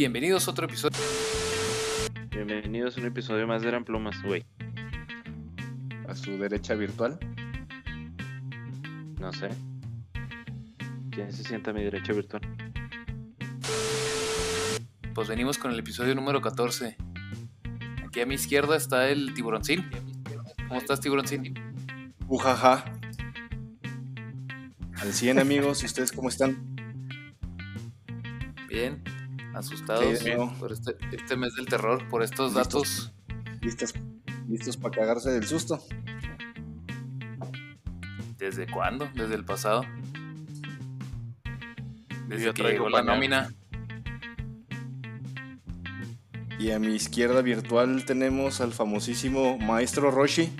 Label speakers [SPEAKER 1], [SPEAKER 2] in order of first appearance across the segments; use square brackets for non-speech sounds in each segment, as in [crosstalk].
[SPEAKER 1] Bienvenidos a otro episodio.
[SPEAKER 2] Bienvenidos a un episodio más de Eran Plumas, güey.
[SPEAKER 3] A su derecha virtual.
[SPEAKER 2] No sé. ¿Quién se sienta a mi derecha virtual?
[SPEAKER 1] Pues venimos con el episodio número 14. Aquí a mi izquierda está el tiburoncín. ¿Cómo estás, tiburoncín?
[SPEAKER 3] Ujaja. Al 100 amigos, ¿y ustedes cómo están?
[SPEAKER 1] Bien, asustados
[SPEAKER 3] Sí,
[SPEAKER 1] por este, este mes del terror, por estos datos.
[SPEAKER 3] ¿Listos, listos para cagarse del susto?
[SPEAKER 1] ¿Desde cuándo? ¿Desde el pasado? Desde
[SPEAKER 2] Yo
[SPEAKER 1] que
[SPEAKER 2] traigo
[SPEAKER 1] llegó la nómina.
[SPEAKER 3] Y a mi izquierda virtual tenemos al famosísimo Maestro Roshi.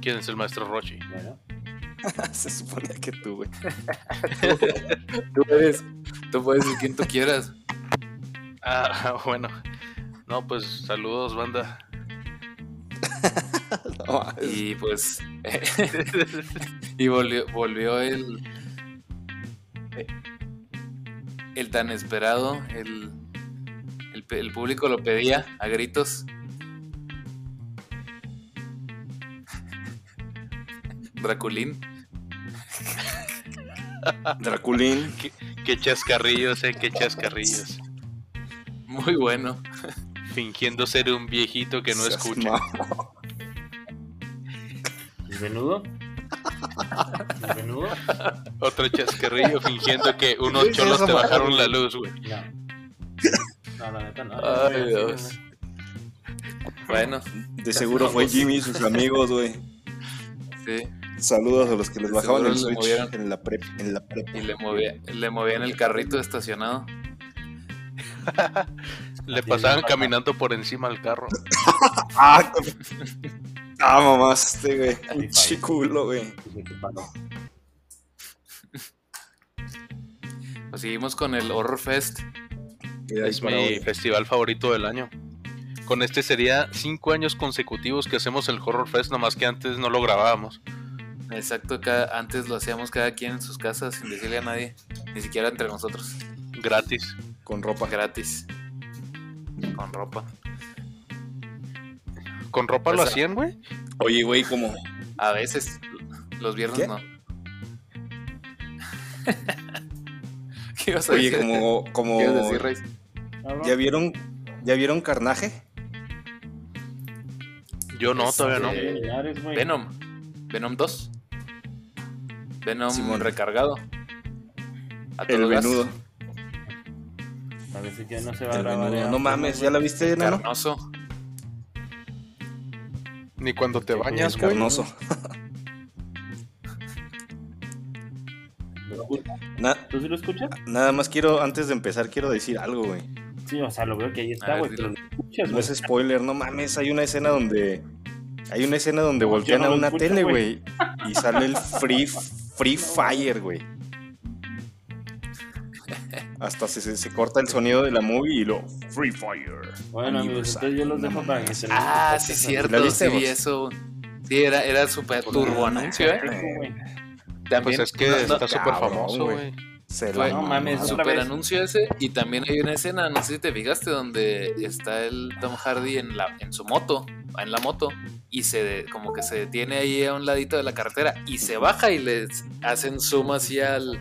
[SPEAKER 4] ¿Quién es el maestro Rochi? [laughs]
[SPEAKER 3] Se suponía que tú, güey. [laughs]
[SPEAKER 1] Tú puedes, tú puedes decir quien tú quieras.
[SPEAKER 4] Ah, [laughs] bueno. No, pues saludos, banda.
[SPEAKER 3] No,
[SPEAKER 1] Y pues. y volvió, volvió el. El tan esperado. El, el, el público lo pedía a gritos. Draculín.
[SPEAKER 3] Draculín.
[SPEAKER 4] Qué chascarrillos, eh, qué chascarrillos.
[SPEAKER 1] Muy bueno.
[SPEAKER 4] Fingiendo ser un viejito que no escucha.
[SPEAKER 3] mamón.
[SPEAKER 5] ¿El venudo? ¿El venudo?
[SPEAKER 4] Otro chascarrillo fingiendo que unos
[SPEAKER 3] ¿Qué es
[SPEAKER 4] cholos te bajaron la luz, güey.
[SPEAKER 5] No. No, la neta no.
[SPEAKER 1] Ay, Dios. Bueno,
[SPEAKER 3] De seguro fue Jimmy y sus amigos, güey.
[SPEAKER 1] sí.
[SPEAKER 3] Saludos a los que les bajaban el switch
[SPEAKER 1] movieron.
[SPEAKER 3] en la prep. En la prep.
[SPEAKER 1] Y le, movía, le movían el carrito estacionado. [laughs]
[SPEAKER 4] Le pasaban caminando por encima al carro. [laughs]
[SPEAKER 3] Ah, ah mamaste, güey.
[SPEAKER 5] Ahí
[SPEAKER 3] Pinche
[SPEAKER 5] falla.
[SPEAKER 3] culo, güey.
[SPEAKER 1] Pues seguimos con el Horror Fest.
[SPEAKER 4] Es mi festival favorito del año. Con este sería cinco años consecutivos que hacemos el Horror Fest, nomás que antes no lo grabábamos.
[SPEAKER 1] Exacto, cada, antes lo hacíamos cada quien en sus casas sin decirle a nadie, ni siquiera entre nosotros,
[SPEAKER 4] Gratis.
[SPEAKER 3] Con ropa.
[SPEAKER 1] gratis, con ropa.
[SPEAKER 4] ¿Con ropa lo hacían, güey?
[SPEAKER 3] Oye, güey, como.
[SPEAKER 1] A veces, los viernes
[SPEAKER 3] ¿Qué?
[SPEAKER 1] no. [laughs] ¿Qué ibas a
[SPEAKER 3] Oye,
[SPEAKER 1] decir?
[SPEAKER 3] como. como
[SPEAKER 1] ¿Qué ibas a decir, Reis?
[SPEAKER 5] Cabrón.
[SPEAKER 3] ¿Ya vieron, ¿Ya vieron carnaje?
[SPEAKER 4] Yo no, todavía no.
[SPEAKER 1] Venom, Venom 2, Venom
[SPEAKER 3] Simón.
[SPEAKER 1] recargado. A
[SPEAKER 3] El
[SPEAKER 1] gas.
[SPEAKER 3] venudo.
[SPEAKER 5] A veces ya no se va a
[SPEAKER 3] El
[SPEAKER 5] grabar.
[SPEAKER 3] venudo. No mames, ¿ya la viste, Nano?
[SPEAKER 1] Carnoso.
[SPEAKER 4] Ni cuando te bañas, güey.
[SPEAKER 3] Carnoso. [laughs] Na-
[SPEAKER 5] ¿Tú sí lo escuchas?
[SPEAKER 3] nada más quiero, antes de empezar, quiero decir algo, güey.
[SPEAKER 5] Sí, o sea, lo veo que ahí está,
[SPEAKER 1] ver,
[SPEAKER 5] güey. Pero lo escuchas,
[SPEAKER 3] No
[SPEAKER 5] güey.
[SPEAKER 3] es spoiler, no mames, hay una escena donde. Hay una escena donde
[SPEAKER 5] No,
[SPEAKER 3] voltean
[SPEAKER 5] no
[SPEAKER 3] a una
[SPEAKER 5] escucho,
[SPEAKER 3] tele,
[SPEAKER 5] güey.
[SPEAKER 3] Y sale el [laughs] Free, free Fire, güey. Hasta se, se, se corta el sonido de la movie y lo Free Fire.
[SPEAKER 5] Bueno, amigos, entonces yo los dejo para que se
[SPEAKER 1] Ah, sí, cierto,
[SPEAKER 3] ¿La viste
[SPEAKER 1] sí vi
[SPEAKER 3] vos?
[SPEAKER 1] eso. Sí, era, era súper turbo anuncio, ¿eh? También,
[SPEAKER 4] Pues es que
[SPEAKER 1] no, no,
[SPEAKER 4] está súper famoso,
[SPEAKER 3] güey. Se
[SPEAKER 1] Fue-
[SPEAKER 3] la
[SPEAKER 5] No mames,
[SPEAKER 1] super
[SPEAKER 5] vez.
[SPEAKER 1] anuncio ese y también hay una escena, no sé si te fijaste, donde está el Tom Hardy en la en su moto, en la moto y se de- como que se detiene ahí a un ladito de la carretera y se baja y les hacen zoom así al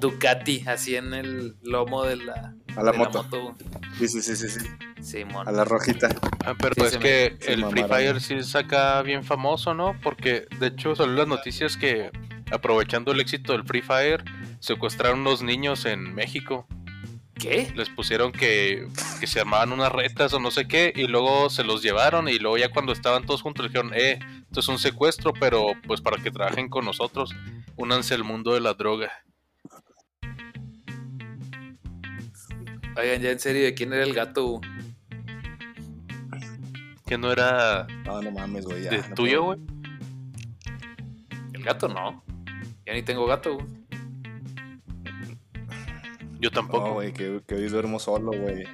[SPEAKER 1] Ducati, así en el lomo de la,
[SPEAKER 3] A la
[SPEAKER 1] de
[SPEAKER 3] moto. Sí, sí, sí, sí, sí.
[SPEAKER 1] Simón.
[SPEAKER 3] A la rojita.
[SPEAKER 4] Ah, pero
[SPEAKER 1] Sí,
[SPEAKER 4] es
[SPEAKER 1] me-
[SPEAKER 4] que el Free. Fire sí es acá bien famoso, ¿no? Porque de hecho salió las noticias que aprovechando el éxito del Free Fire secuestraron unos niños en México.
[SPEAKER 1] ¿Qué?
[SPEAKER 4] Les pusieron que, que se armaban unas retas o no sé qué y luego se los llevaron y luego ya cuando estaban todos juntos dijeron, eh, esto es un secuestro, pero pues para que trabajen con nosotros, únanse al mundo de la droga.
[SPEAKER 1] Oigan, ya en serio, ¿de quién era el gato?
[SPEAKER 4] Que no era
[SPEAKER 3] No, no mames, güey. ya,
[SPEAKER 4] de
[SPEAKER 3] no
[SPEAKER 4] tuyo,
[SPEAKER 3] puedo.
[SPEAKER 4] güey.
[SPEAKER 1] El gato no. Ya ni tengo gato.
[SPEAKER 4] Yo tampoco.
[SPEAKER 3] No, güey, que, que hoy duermo solo, güey.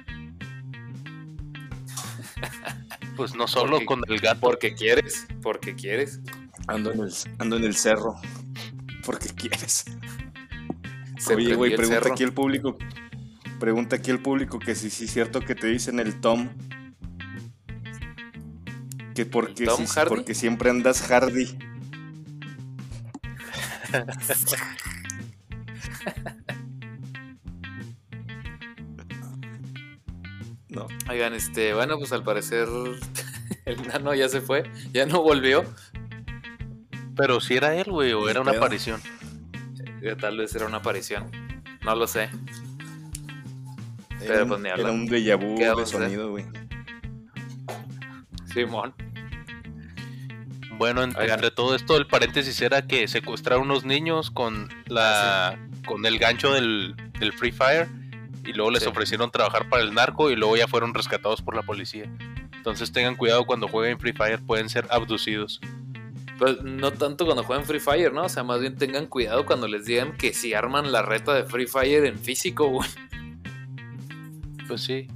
[SPEAKER 4] pues no solo
[SPEAKER 1] Porque-
[SPEAKER 4] con el gato.
[SPEAKER 1] Porque quieres, porque quieres.
[SPEAKER 3] Ando en el, ando en el cerro. Porque quieres.
[SPEAKER 1] Se
[SPEAKER 3] Oye, güey, pregunta
[SPEAKER 1] cerro.
[SPEAKER 3] aquí el público. Pregunta aquí el público que si sí es cierto que te dicen el Tom. Que porque,
[SPEAKER 1] Tom
[SPEAKER 3] sí-
[SPEAKER 1] Hardy?
[SPEAKER 3] porque siempre andas Hardy. [laughs] No.
[SPEAKER 1] Oigan, este, bueno, pues al parecer [laughs] el nano ya se fue, ya no volvió.
[SPEAKER 6] Pero si era él, güey, o era una
[SPEAKER 3] pedo.
[SPEAKER 6] aparición.
[SPEAKER 1] Eh, Tal vez era una aparición. No lo sé.
[SPEAKER 3] Era, un,
[SPEAKER 1] pues ni
[SPEAKER 3] era un déjà vu
[SPEAKER 1] ¿Qué
[SPEAKER 3] de sonido, güey.
[SPEAKER 1] Simón.
[SPEAKER 6] Bueno, entre todo esto, el paréntesis era que secuestraron unos niños con la con el gancho del, del Free Fire y luego les
[SPEAKER 1] Sí.
[SPEAKER 6] ofrecieron trabajar para el narco y luego ya fueron rescatados por la policía. Entonces tengan cuidado cuando jueguen Free Fire, pueden ser abducidos.
[SPEAKER 1] Pues no tanto cuando juegan Free Fire, ¿no? O sea, más bien tengan cuidado cuando les digan que si arman la reta de Free Fire en físico, güey.
[SPEAKER 6] Pues sí,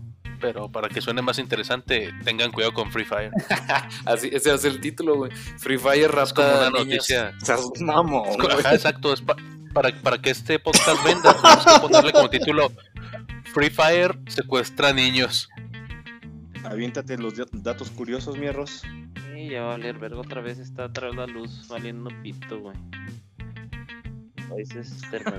[SPEAKER 6] pero para que suene más interesante, tengan cuidado con Free Fire. [laughs]
[SPEAKER 1] Así, ese ser el título, güey. Free Fire
[SPEAKER 6] Es como
[SPEAKER 1] rapta
[SPEAKER 6] una noticia.
[SPEAKER 3] Mamón,
[SPEAKER 6] Es. Ajá, exacto, es pa- para, para que este podcast venda, tenemos que ponerle como título Free Fire secuestra niños.
[SPEAKER 3] Aviéntate los dat- datos curiosos, mi arroz.
[SPEAKER 2] Sí, ya va a valer verga otra vez está atrás la luz valiendo pito, güey. A veces termina.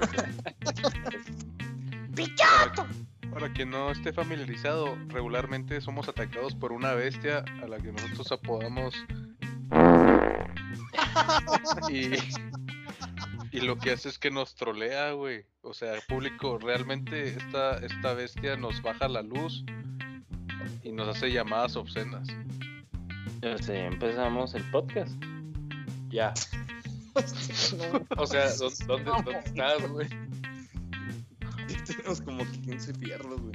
[SPEAKER 4] Para, para quien no esté familiarizado, regularmente somos atacados por una bestia a la que nosotros apodamos. [laughs] y, y lo que hace es que nos trolea, güey. O sea, público, realmente esta, esta bestia nos baja la luz y nos hace llamadas obscenas.
[SPEAKER 2] Ya sé, empezamos el podcast.
[SPEAKER 1] Ya. [laughs] O sea, ¿dó- ¿dónde, dónde estás, güey?
[SPEAKER 3] Tenemos como 15 fierros, güey.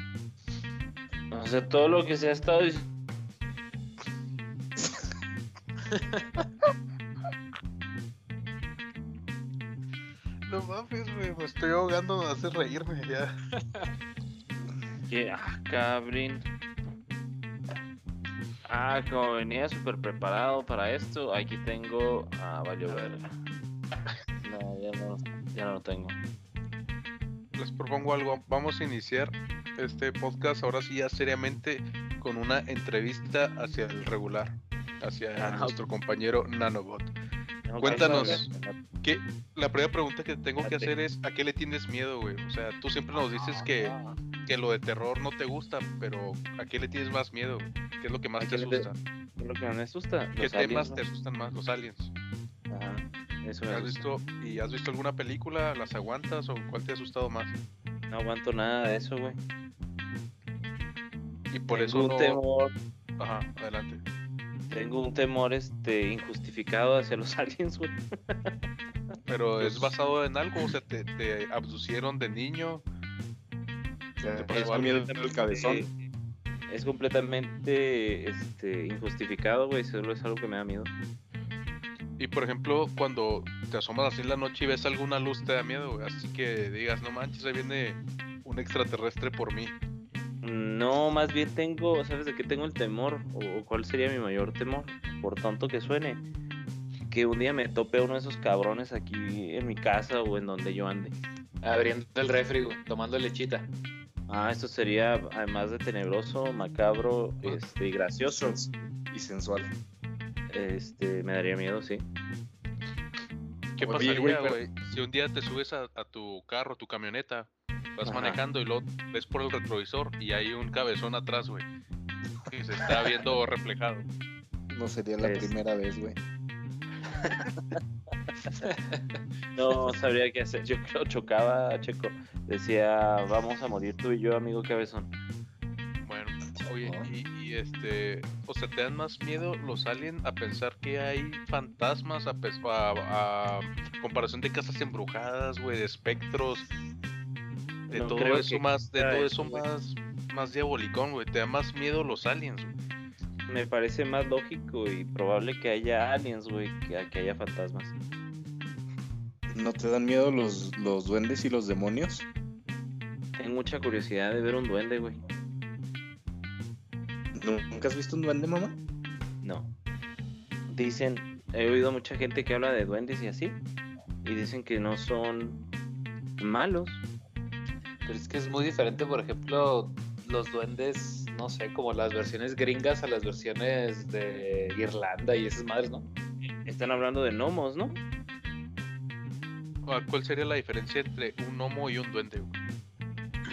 [SPEAKER 2] O sea, todo lo que se ha estado diciendo. [laughs]
[SPEAKER 4] No mames, güey, me estoy ahogando, me hace reírme ya. [laughs]
[SPEAKER 2] Que, ah, cabrín. Ah, como venía súper preparado para esto, aquí tengo. Ah, valió verga. No, ya no, ya no lo tengo.
[SPEAKER 4] les propongo algo. Vamos a iniciar este podcast ahora sí ya seriamente con una entrevista hacia el regular, hacia
[SPEAKER 2] Ah,
[SPEAKER 4] nuestro compañero Nanobot.
[SPEAKER 2] No,
[SPEAKER 4] Cuéntanos. ¿Qué, la primera pregunta que tengo que hacer es ¿a qué le tienes miedo, güey? O sea, tú siempre nos dices que,
[SPEAKER 2] Ah,
[SPEAKER 4] que lo de terror no te gusta, pero ¿a qué le tienes más miedo? ¿Qué es lo que más
[SPEAKER 2] ¿A
[SPEAKER 4] te asusta?
[SPEAKER 2] ¿qué es lo que más me asusta?
[SPEAKER 4] ¿Qué temas
[SPEAKER 2] aliens,
[SPEAKER 4] te asustan más? Los aliens.
[SPEAKER 2] Ajá, eso me
[SPEAKER 4] ¿Has visto, ¿Y has visto alguna película? ¿Las aguantas o cuál te ha asustado más?
[SPEAKER 2] No aguanto nada de eso, güey.
[SPEAKER 4] Y por
[SPEAKER 2] tengo
[SPEAKER 4] eso
[SPEAKER 2] un
[SPEAKER 4] no...
[SPEAKER 2] temor,
[SPEAKER 4] Ajá, adelante.
[SPEAKER 2] Tengo un temor este injustificado hacia los [laughs] aliens, güey.
[SPEAKER 4] Pero es
[SPEAKER 3] Pues-
[SPEAKER 4] basado en algo, o sea, te, te abducieron de niño.
[SPEAKER 3] O sea,
[SPEAKER 4] Te
[SPEAKER 3] es el cabezón.
[SPEAKER 2] Eh, Es completamente este injustificado, güey, solo es algo que me da miedo.
[SPEAKER 4] Y por ejemplo, cuando te asomas así en la noche y ves alguna luz, te da miedo, güey. Así que digas, no manches, ahí viene un extraterrestre por mí.
[SPEAKER 2] No, más bien tengo, ¿sabes de qué tengo el temor? ¿O cuál sería mi mayor temor? Por tanto que suene. Que un día me tope a uno de esos cabrones aquí en mi casa o en donde yo ande.
[SPEAKER 1] Abriendo el refri, tomando lechita.
[SPEAKER 2] Ah, esto sería, además de tenebroso, macabro este, y gracioso,
[SPEAKER 3] Y sensual.
[SPEAKER 2] este, me daría miedo, sí.
[SPEAKER 4] ¿Qué
[SPEAKER 3] Oye,
[SPEAKER 4] pasaría,
[SPEAKER 3] güey, pero-
[SPEAKER 4] güey? Si un día te subes a, a tu carro, tu camioneta, vas
[SPEAKER 2] Ajá.
[SPEAKER 4] manejando y luego ves por el retrovisor y hay un cabezón atrás, güey. Y se está viendo reflejado.
[SPEAKER 3] No sería la
[SPEAKER 2] Es-
[SPEAKER 3] primera vez, güey. [laughs]
[SPEAKER 2] No sabría qué hacer. Yo creo chocaba, Checo. Decía, vamos a morir tú y yo, amigo cabezón.
[SPEAKER 4] Bueno, oye, y, y este, o sea, ¿te dan más miedo los aliens a pensar que hay fantasmas a, a- a comparación de casas embrujadas, güey, de espectros, de
[SPEAKER 2] No
[SPEAKER 4] todo eso
[SPEAKER 2] que
[SPEAKER 4] más, de todo
[SPEAKER 2] eso, güey.
[SPEAKER 4] más, más diabolicón, güey? ¿Te da más miedo los aliens, güey?
[SPEAKER 2] Me parece más lógico y probable que haya aliens, güey, que, a que haya fantasmas.
[SPEAKER 3] ¿No te dan miedo los, los duendes y los demonios?
[SPEAKER 2] Tengo mucha curiosidad de ver un duende, güey.
[SPEAKER 3] ¿Nu- ¿Nunca has visto un duende, mamá?
[SPEAKER 2] No. Dicen, he oído mucha gente que habla de duendes y así. Y dicen que no son malos.
[SPEAKER 1] Pero es que es muy diferente, por ejemplo, los duendes, no sé, como las versiones gringas a las versiones de Irlanda y esas madres, ¿no?
[SPEAKER 2] Están hablando de gnomos, ¿no?
[SPEAKER 4] Ah, ¿Cuál sería la diferencia entre un gnomo y un duende? güey?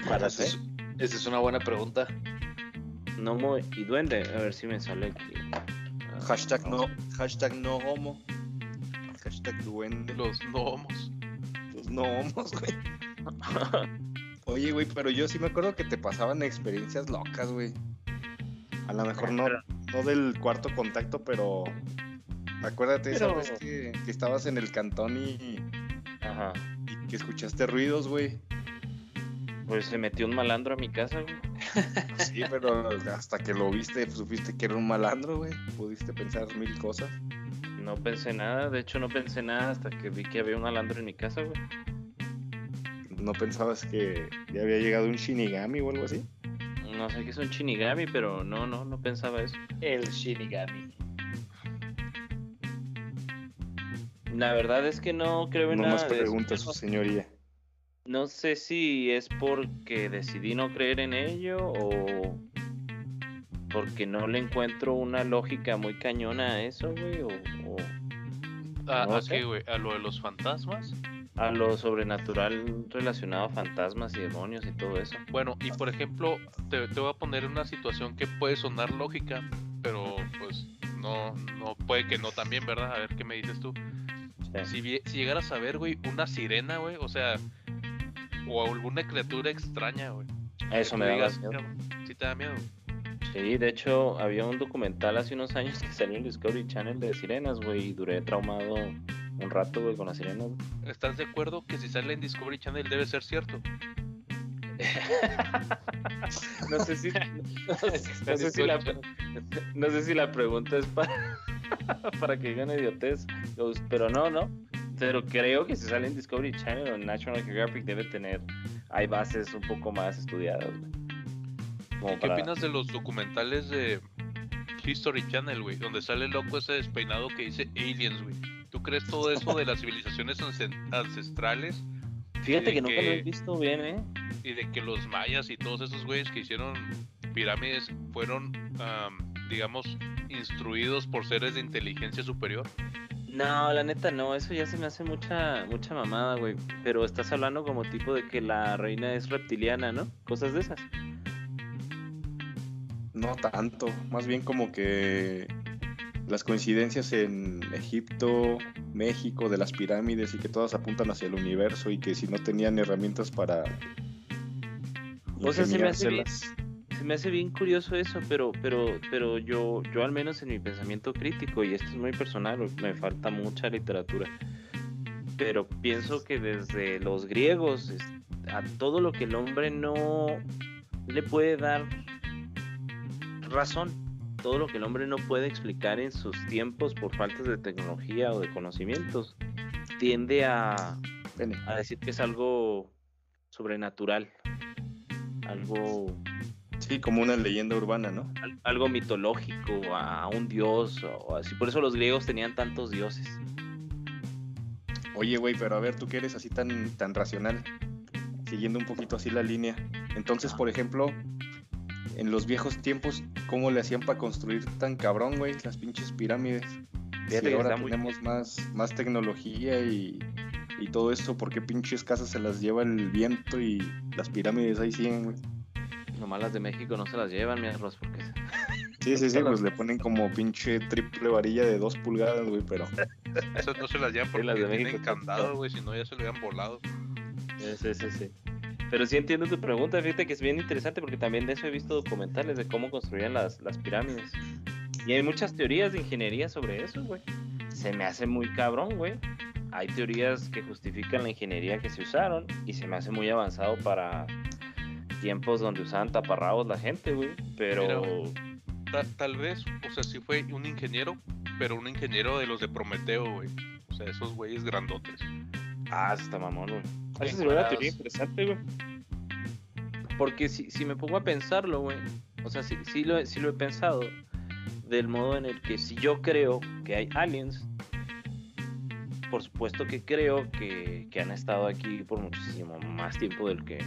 [SPEAKER 2] Para
[SPEAKER 1] Esa es, esa es una buena pregunta.
[SPEAKER 2] Gnomo y duende. A ver si me sale aquí. Ah,
[SPEAKER 3] Hashtag no, hashtag no homo. Hashtag duende.
[SPEAKER 4] Los gnomos.
[SPEAKER 3] Los no homos, güey. [laughs] Oye, güey, pero yo sí me acuerdo que te pasaban experiencias locas, güey. A lo mejor no, no del cuarto contacto, pero acuérdate esa
[SPEAKER 2] Pero-
[SPEAKER 3] vez que, que estabas en el cantón y,
[SPEAKER 2] Ajá.
[SPEAKER 3] y que escuchaste ruidos, güey.
[SPEAKER 2] Pues se metió un malandro a mi casa, güey.
[SPEAKER 3] Sí, pero hasta que lo viste, pues, supiste que era un malandro, güey. Pudiste pensar mil cosas.
[SPEAKER 2] No pensé nada, de hecho no pensé nada hasta que vi que había un malandro en mi casa, güey.
[SPEAKER 3] ¿No pensabas que ya había llegado un Shinigami o algo así?
[SPEAKER 2] No sé qué es un Shinigami, pero no, no, no pensaba eso.
[SPEAKER 1] El Shinigami.
[SPEAKER 2] La verdad es que no creo en
[SPEAKER 3] No
[SPEAKER 2] nada
[SPEAKER 3] más
[SPEAKER 2] de eso.
[SPEAKER 3] preguntas, su señoría.
[SPEAKER 2] No sé si es porque decidí no creer en ello o porque no le encuentro una lógica muy cañona a eso, güey, o, o
[SPEAKER 4] ¿A,
[SPEAKER 2] No
[SPEAKER 4] a qué, güey? ¿A lo de los fantasmas?
[SPEAKER 2] A lo sobrenatural relacionado a fantasmas y demonios y todo eso.
[SPEAKER 4] Bueno, y por ejemplo, te, te voy a poner una situación que puede sonar lógica, pero pues no, no puede que no también, ¿verdad? A ver qué me dices tú.
[SPEAKER 2] Sí.
[SPEAKER 4] Si, si llegaras a ver, güey, una sirena, güey, o sea, o alguna criatura extraña, güey.
[SPEAKER 2] Eso me da
[SPEAKER 4] digas,
[SPEAKER 2] miedo.
[SPEAKER 4] "Cabrón, Sí te da miedo.
[SPEAKER 2] Sí, de hecho, había un documental hace unos años [laughs] que salió en Discovery Channel de sirenas, güey, y duré traumado un rato, güey, con las sirenas. güey.
[SPEAKER 4] ¿Estás de acuerdo que si sale en Discovery Channel debe ser cierto? [laughs]
[SPEAKER 2] No sé si, [laughs] no sé si la, [laughs] no sé si la pregunta es para, para que digan idiotez, pues, pero no, no. Pero creo que si sale en Discovery Channel o en National Geographic debe tener, hay bases un poco más estudiadas, güey. Como
[SPEAKER 4] ¿Y qué
[SPEAKER 2] para-
[SPEAKER 4] opinas de los documentales de History Channel, güey? Donde sale el loco ese despeinado que dice aliens, güey. ¿Tú crees todo eso de las civilizaciones ance- ancestrales
[SPEAKER 2] Fíjate que nunca lo he visto bien, ¿eh?
[SPEAKER 4] y de que los mayas y todos esos güeyes que hicieron pirámides fueron, am, digamos, instruidos por seres de inteligencia superior?
[SPEAKER 2] No, la neta no, eso ya se me hace mucha, mucha mamada, güey. Pero estás hablando como tipo de que la reina es reptiliana, ¿no? Cosas de esas.
[SPEAKER 3] No tanto, más bien como que las coincidencias en Egipto, México, de las pirámides y que todas apuntan hacia el universo y que si no tenían herramientas para
[SPEAKER 2] O sea, se me hace bien-. Se me hace bien curioso eso, pero, pero, pero yo, yo al menos en mi pensamiento crítico, y esto es muy personal, me falta mucha literatura, pero pienso que desde los griegos a todo lo que el hombre no le puede dar razón, todo lo que el hombre no puede explicar en sus tiempos por faltas de tecnología o de conocimientos, tiende a, a decir que es algo sobrenatural, algo
[SPEAKER 3] Sí, como una leyenda urbana, ¿no?
[SPEAKER 2] al- algo mitológico, a, a un dios o así. Por eso los griegos tenían tantos dioses.
[SPEAKER 3] Oye, güey, pero a ver, tú que eres así tan, tan racional, siguiendo un poquito así la línea. Entonces, por ejemplo, en los viejos tiempos, ¿cómo le hacían para construir tan cabrón, güey, las pinches pirámides?
[SPEAKER 2] Fíjate
[SPEAKER 3] Si ahora
[SPEAKER 2] muy-
[SPEAKER 3] tenemos más, más tecnología y, y todo esto, ¿por qué pinches casas se las lleva el viento y las pirámides ahí siguen, güey?
[SPEAKER 2] Nomás las de México no se las llevan, mi arroz, porque
[SPEAKER 3] Sí, sí, sí, [laughs] pues le ponen como pinche triple varilla de dos pulgadas, güey, pero...
[SPEAKER 4] Esas no se las llevan porque
[SPEAKER 2] las de
[SPEAKER 4] tienen
[SPEAKER 2] México.
[SPEAKER 4] candado, [laughs] güey, si no ya se lo habían volado.
[SPEAKER 2] Sí, sí, sí. Pero sí entiendo tu pregunta, fíjate que es bien interesante porque también de eso he visto documentales de cómo construían las, las pirámides. Y hay muchas teorías de ingeniería sobre eso, güey. Se me hace muy cabrón, güey. Hay teorías que justifican la ingeniería que se usaron y se me hace muy avanzado para tiempos donde usaban taparrabos la gente, güey. Pero...
[SPEAKER 4] Mira, Ta- tal vez, o sea, sí fue un ingeniero, pero un ingeniero de los de Prometeo, güey. O sea, esos güeyes grandotes.
[SPEAKER 2] Ah, está mamón, güey. Esa sería una teoría interesante, güey. Porque si, si me pongo a pensarlo, güey. O sea, sí, sí, lo, he- sí lo he pensado. Del modo en el que si yo creo que hay aliens, por supuesto que creo que, que han estado aquí por muchísimo más tiempo del que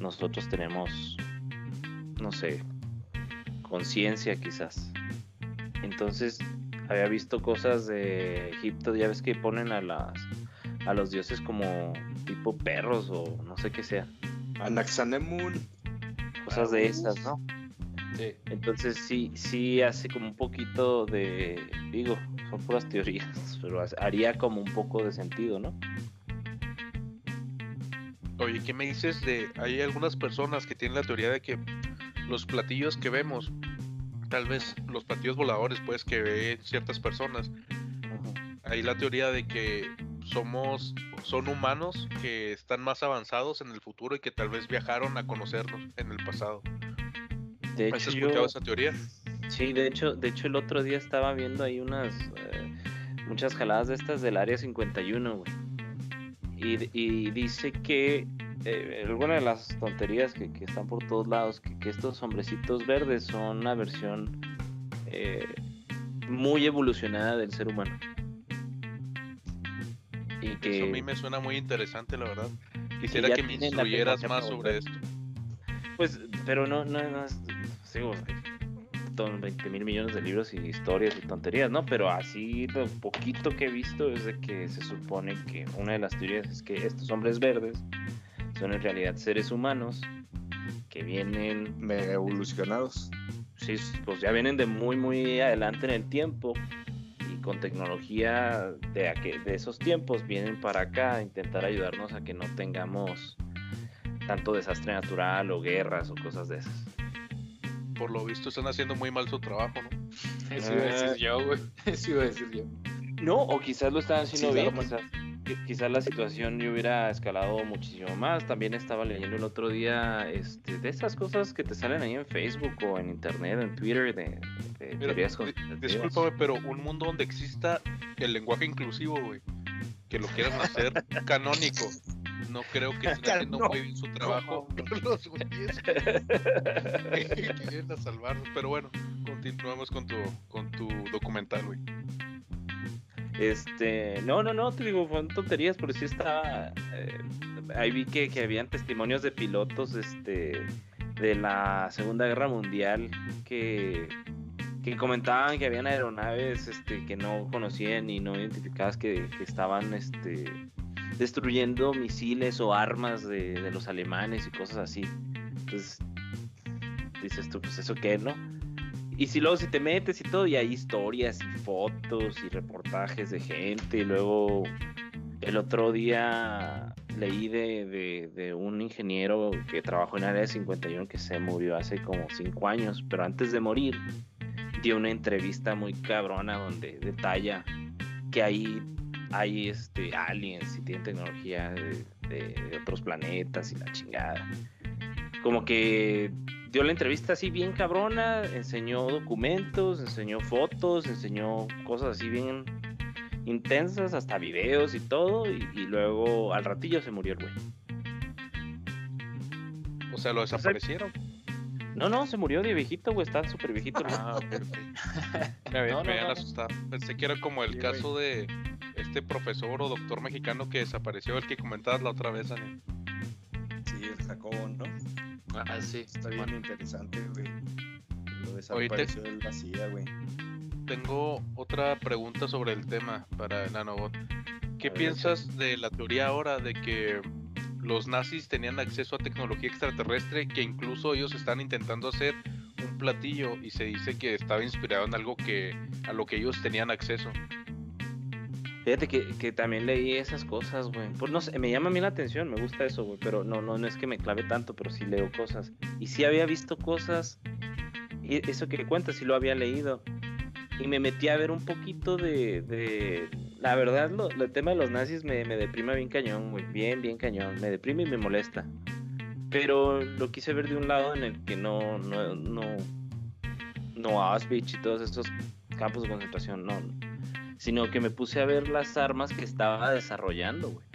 [SPEAKER 2] nosotros tenemos, no sé, conciencia quizás. Entonces, había visto cosas de Egipto, ya ves que ponen a las a los dioses como tipo perros o no sé qué sea,
[SPEAKER 3] Anaxanemun.
[SPEAKER 2] cosas de esas, ¿no?
[SPEAKER 1] Sí.
[SPEAKER 2] Entonces sí, sí hace como un poquito de, digo, son puras teorías, [laughs] pero haría como un poco de sentido, ¿no?
[SPEAKER 4] Oye, ¿qué me dices de... Hay algunas personas que tienen la teoría de que los platillos que vemos, tal vez los platillos voladores, pues, que ven ciertas personas, hay la teoría de que somos, son humanos que están más avanzados en el futuro y que tal vez viajaron a conocernos en el pasado.
[SPEAKER 2] De
[SPEAKER 4] ¿Has
[SPEAKER 2] hecho,
[SPEAKER 4] escuchado
[SPEAKER 2] yo,
[SPEAKER 4] esa teoría?
[SPEAKER 2] sí, de hecho, de hecho el otro día estaba viendo ahí unas, eh, muchas jaladas de estas del área 51, güey. Y, y dice que eh, alguna de las tonterías que, que están por todos lados, que, que estos hombrecitos verdes son una versión eh, muy evolucionada del ser humano. Y que
[SPEAKER 4] Eso a mí me suena muy interesante, la verdad. Quisiera que me instruyeras más sobre esto.
[SPEAKER 2] Pues, pero no, no, no es, sigo, son 20 mil millones de libros y historias y tonterías, ¿no? Pero así lo poquito que he visto es de que se supone que una de las teorías es que estos hombres verdes son en realidad seres humanos que vienen,
[SPEAKER 3] Mega evolucionados.
[SPEAKER 2] sí, pues ya vienen de muy, muy adelante en el tiempo con tecnología de, aqu- de esos tiempos vienen para acá a intentar ayudarnos a que no tengamos tanto desastre natural o guerras o cosas de esas.
[SPEAKER 4] Por lo visto están haciendo muy mal su trabajo, ¿no?
[SPEAKER 1] Eso iba a decir
[SPEAKER 2] Ah.
[SPEAKER 1] yo, güey. [laughs] Eso iba a decir yo.
[SPEAKER 2] No, o quizás lo estaban haciendo
[SPEAKER 3] Sí,
[SPEAKER 2] bien, quizás, qui- quizás la situación ya hubiera escalado muchísimo más. También estaba leyendo el otro día este, de esas cosas que te salen ahí en Facebook o en Internet, en Twitter, de, de
[SPEAKER 4] Mira,
[SPEAKER 2] teorías
[SPEAKER 4] discúlpame, pero un mundo donde exista el lenguaje inclusivo, güey, que lo quieran hacer [laughs] canónico, no creo que [laughs] estén haciendo muy bien su trabajo [laughs] los güeyes que quieren salvarnos. Pero bueno, continuamos con tu, con tu documental, güey.
[SPEAKER 2] Este, no, no, no, te digo, fueron tonterías, pero sí estaba. eh, ahí vi que, que habían testimonios de pilotos este, de la Segunda Guerra Mundial que, que comentaban que habían aeronaves este, que no conocían y no identificadas que, que estaban este, destruyendo misiles o armas de, de los alemanes y cosas así. Entonces, dices tú, pues eso qué, ¿no? Y si luego si te metes y todo, y hay historias y fotos y reportajes de gente, y luego el otro día leí de, de- un ingeniero que trabajó en Área 51 que se murió hace como cinco años, pero antes de morir dio una entrevista muy cabrona donde detalla que ahí hay este, aliens y tienen tecnología de otros planetas y la chingada. Como que dio la entrevista así bien cabrona, enseñó documentos, enseñó fotos, enseñó cosas así bien intensas, hasta videos y todo, y, y luego al ratillo se murió el güey.
[SPEAKER 4] O sea, lo desaparecieron.
[SPEAKER 2] No, no, se murió de viejito, güey, está súper viejito.
[SPEAKER 4] Ah, ok. [laughs] Me, había-
[SPEAKER 2] No, no,
[SPEAKER 4] me habían
[SPEAKER 2] no.
[SPEAKER 4] asustado. Pensé que era como el
[SPEAKER 3] Sí, güey.
[SPEAKER 4] caso de este profesor o doctor mexicano que desapareció, el que comentabas la otra vez, Daniel.
[SPEAKER 3] Sí, el Jacobo, ¿no?
[SPEAKER 1] Ah, sí.
[SPEAKER 3] Está bien interesante, güey. Lo
[SPEAKER 4] te-
[SPEAKER 3] desapareció del vacía, güey.
[SPEAKER 4] Tengo otra pregunta sobre el tema para el nanobot. ¿Qué
[SPEAKER 3] ver,
[SPEAKER 4] piensas de la teoría ahora de que los nazis tenían acceso a tecnología extraterrestre que incluso ellos están intentando hacer un platillo y se dice que estaba inspirado en algo que a lo que ellos tenían acceso?
[SPEAKER 2] Fíjate que, que también leí esas cosas, güey. Pues no sé, me llama a mí la atención, me gusta eso, güey. Pero no, no, no es que me clave tanto, pero sí leo cosas. Y sí había visto cosas, y eso que cuentas, sí lo había leído. Y me metí a ver un poquito de. de- la verdad, lo, el tema de los nazis me, me deprime bien cañón, güey. Bien, bien cañón. Me deprime y me molesta. Pero lo quise ver de un lado en el que no. No, no, no Auschwitz y todos esos campos de concentración, no sino que me puse a ver las armas que estaba desarrollando, güey.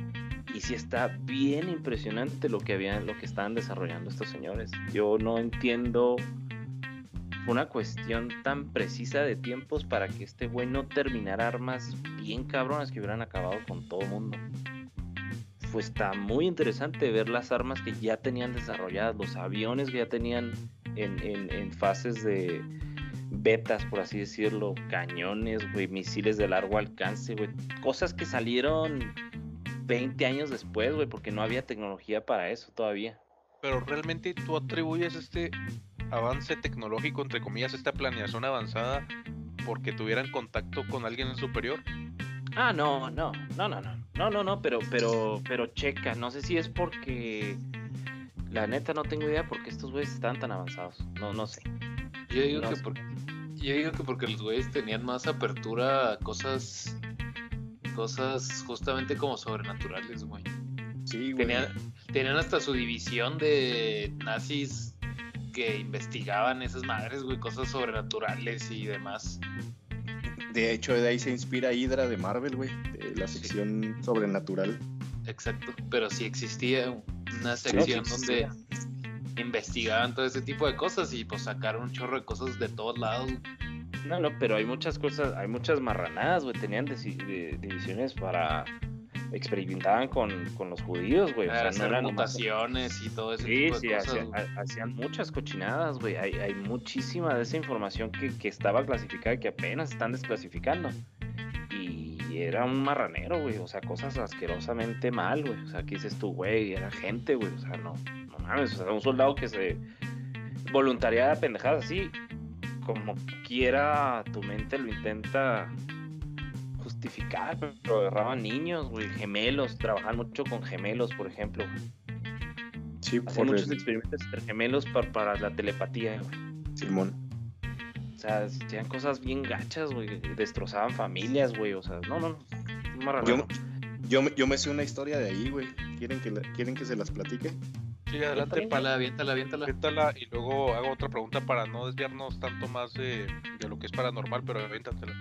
[SPEAKER 2] Y sí está bien impresionante lo que habían, lo que estaban desarrollando estos señores. Yo no entiendo fue una cuestión tan precisa de tiempos para que este güey no terminara armas bien cabronas que hubieran acabado con todo el mundo. Pues está muy interesante ver las armas que ya tenían desarrolladas, los aviones que ya tenían en, en- en fases de betas, por así decirlo, cañones, güey, misiles de largo alcance, güey, cosas que salieron 20 años después, güey, porque no había tecnología para eso todavía.
[SPEAKER 4] Pero realmente tú atribuyes este avance tecnológico, entre comillas, esta planeación avanzada, porque tuvieran contacto con alguien superior.
[SPEAKER 2] Ah, no, no, no, no, no, no, no, no, pero, pero, pero checa, no sé si es porque, la neta no tengo idea porque estos güeyes están tan avanzados, no, no sé.
[SPEAKER 1] Yo digo,
[SPEAKER 2] No
[SPEAKER 1] que
[SPEAKER 2] sé.
[SPEAKER 1] por- yo digo que porque los güeyes tenían más apertura a cosas, cosas justamente como sobrenaturales, güey.
[SPEAKER 3] Sí, güey.
[SPEAKER 1] Tenían, tenían hasta su división de nazis que investigaban esas madres, güey, cosas sobrenaturales y demás.
[SPEAKER 3] De hecho, de ahí se inspira Hydra de Marvel, güey. De la sección sobrenatural.
[SPEAKER 1] Exacto. Pero sí existía una sección donde
[SPEAKER 2] existía.
[SPEAKER 1] Investigaban todo ese tipo de cosas y pues sacaron un chorro de cosas de todos lados.
[SPEAKER 2] No, no, pero hay muchas cosas, hay muchas marranadas, güey, tenían de- divisiones para, experimentaban con, con los judíos, güey, o sea, no eran nomás-
[SPEAKER 1] mutaciones y todo ese
[SPEAKER 2] Sí,
[SPEAKER 1] tipo de
[SPEAKER 2] sí,
[SPEAKER 1] cosas.
[SPEAKER 2] hacían, ha- hacían muchas cochinadas, güey. Hay, hay muchísima de esa información que, que estaba clasificada que apenas están desclasificando. Y era un marranero, güey. O sea, cosas asquerosamente mal, güey. O sea, que dices tú, güey, era gente, güey. O sea, no, no mames. O sea, un soldado que se voluntariaba a pendejadas así, como quiera tu mente lo intenta justificar, pero agarraban niños, güey, gemelos, trabajaban mucho con gemelos, por ejemplo.
[SPEAKER 3] Sí,
[SPEAKER 2] Hacían muchos
[SPEAKER 3] el-
[SPEAKER 2] experimentos entre gemelos para, para la telepatía, güey.
[SPEAKER 3] Simón.
[SPEAKER 2] O sea, hacían cosas bien gachas, güey. Destrozaban familias, güey. O sea, no, no, no.
[SPEAKER 3] Yo, yo, me- yo me sé una historia de ahí, güey. ¿Quieren que, la- ¿Quieren que se las platique?
[SPEAKER 4] Sí, adelante. Pala.
[SPEAKER 1] Aviéntala, aviéntala, aviéntala.
[SPEAKER 4] Y luego hago otra pregunta para no desviarnos tanto más de, de lo que es paranormal, pero aviéntatela.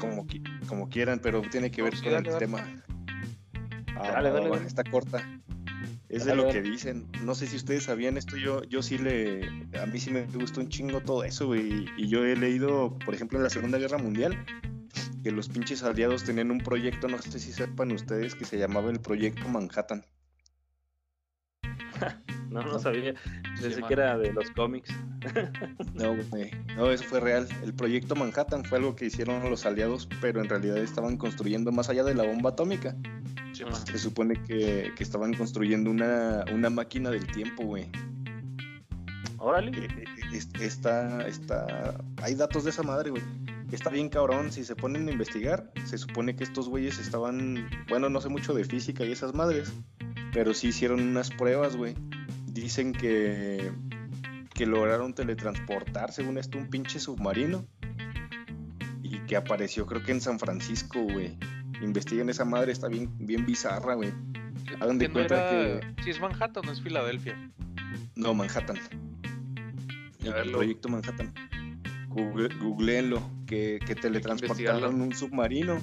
[SPEAKER 3] Como, qui- como quieran, pero tiene que ver
[SPEAKER 4] sí,
[SPEAKER 3] con
[SPEAKER 4] dale,
[SPEAKER 3] el
[SPEAKER 4] dale.
[SPEAKER 3] tema. Ah,
[SPEAKER 2] Dale, dale.
[SPEAKER 3] Está corta. Es de lo que dicen. No sé si ustedes sabían esto. Yo, yo sí le. A mí sí me gustó un chingo todo eso, güey. Y yo he leído, por ejemplo, en la Segunda Guerra Mundial, que los pinches aliados tenían un proyecto, no sé si sepan ustedes, que se llamaba el Proyecto Manhattan. [laughs]
[SPEAKER 2] No, no sabía. Pensé que era de los cómics. [laughs]
[SPEAKER 3] No, güey. No, eso fue real. El proyecto Manhattan fue algo que hicieron los aliados, pero en realidad estaban construyendo más allá de la bomba atómica. Se supone que, que estaban construyendo una, una máquina del tiempo, güey.
[SPEAKER 2] Órale.
[SPEAKER 3] Eh, eh, es- Está, está, hay datos de esa madre, güey. Está bien cabrón, si se ponen a investigar, se supone que estos güeyes estaban, bueno, no sé mucho de física y esas madres, pero sí hicieron unas pruebas, güey. Dicen que, que lograron teletransportar, según esto, un pinche submarino y que apareció creo que en San Francisco, güey. Investiguen esa madre, está bien, bien bizarra, güey. Hagan de
[SPEAKER 4] Que no
[SPEAKER 3] cuenta
[SPEAKER 4] era-
[SPEAKER 3] que...
[SPEAKER 4] Si es Manhattan, no es Filadelfia.
[SPEAKER 3] No, Manhattan. El proyecto Manhattan. Google, googleenlo, que, que teletransportaron un submarino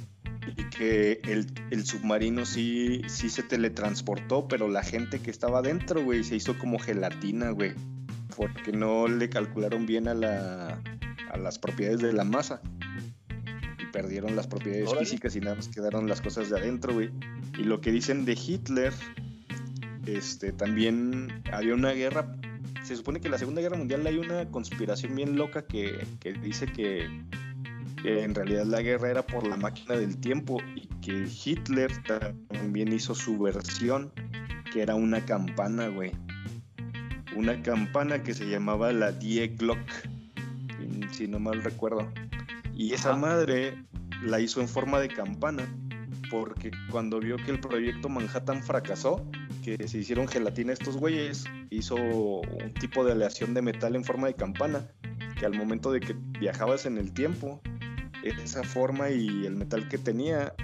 [SPEAKER 3] y que el, el submarino sí, sí se teletransportó, pero la gente que estaba dentro, güey, se hizo como gelatina, güey, porque no le calcularon bien a, la, a las propiedades de la masa perdieron las propiedades
[SPEAKER 2] Órale.
[SPEAKER 3] físicas y nada más quedaron las cosas de adentro, güey. Y lo que dicen de Hitler, este, también había una guerra se supone que en la Segunda Guerra Mundial hay una conspiración bien loca que, que dice que, que en realidad la guerra era por la máquina del tiempo y que Hitler también hizo su versión, que era una campana, güey. Una campana que se llamaba la Die Glock, si no mal recuerdo. Y esa madre la hizo en forma de campana porque cuando vio que el proyecto Manhattan fracasó, que se hicieron gelatina estos güeyes, hizo un tipo de aleación de metal en forma de campana, que al momento de que viajabas en el tiempo, esa forma y el metal que tenía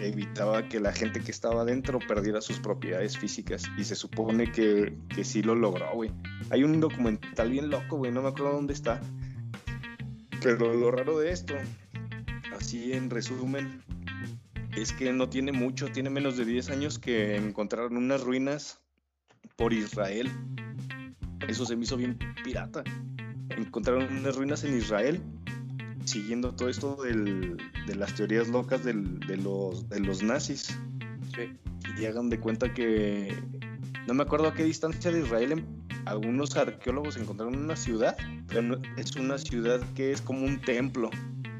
[SPEAKER 3] evitaba que la gente que estaba dentro perdiera sus propiedades físicas y se supone que, que sí lo logró, güey. Hay un documental bien loco, güey, no me acuerdo dónde está. Pero lo raro de esto, así en resumen, es que no tiene mucho, tiene menos de 10 años que encontraron unas ruinas por Israel. Eso se me hizo bien pirata. Encontraron unas ruinas en Israel, siguiendo todo esto del- de las teorías locas del- de, los, de los nazis. Y hagan de cuenta que no me acuerdo a qué distancia de Israel em- algunos arqueólogos encontraron una ciudad, pero es una ciudad que es como un templo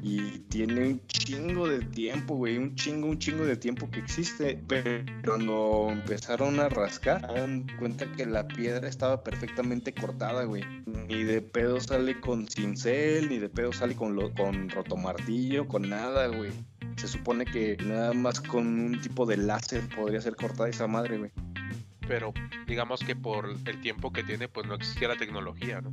[SPEAKER 3] y tiene un chingo de tiempo, güey, un chingo, un chingo de tiempo que existe, pero cuando empezaron a rascar, hagan cuenta que la piedra estaba perfectamente cortada, güey. Ni de pedo sale con cincel, ni de pedo sale con, lo, con rotomartillo, con nada, güey. Se supone que nada más con un tipo de láser podría ser cortada esa madre, güey.
[SPEAKER 4] Pero digamos que por el tiempo que tiene, pues no existía la tecnología, ¿no?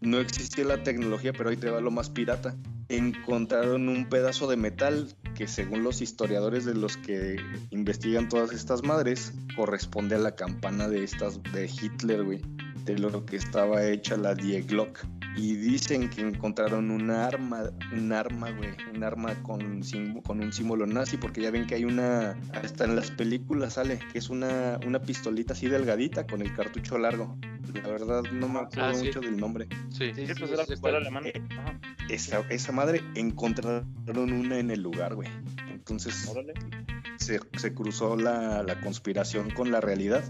[SPEAKER 3] No existía la tecnología, pero ahí te va lo más pirata. Encontraron un pedazo de metal que según los historiadores de los que investigan todas estas madres, corresponde a la campana de estas de Hitler, güey. De lo que estaba hecha la Die Glock. Y dicen que encontraron un arma, un arma, güey, un arma con, con un símbolo nazi, porque ya ven que hay una, hasta en las películas sale, que es una, una pistolita así delgadita con el cartucho largo. La verdad no me acuerdo
[SPEAKER 1] Ah, sí.
[SPEAKER 3] mucho del nombre.
[SPEAKER 4] Sí.
[SPEAKER 2] Sí,
[SPEAKER 1] Sí, sí,
[SPEAKER 2] pues
[SPEAKER 1] sí,
[SPEAKER 2] era
[SPEAKER 1] cuál.
[SPEAKER 2] alemana.
[SPEAKER 3] Eh, Esa, esa madre encontraron una en el lugar, güey. Entonces
[SPEAKER 2] órale.
[SPEAKER 3] se, se cruzó la, la conspiración con la realidad.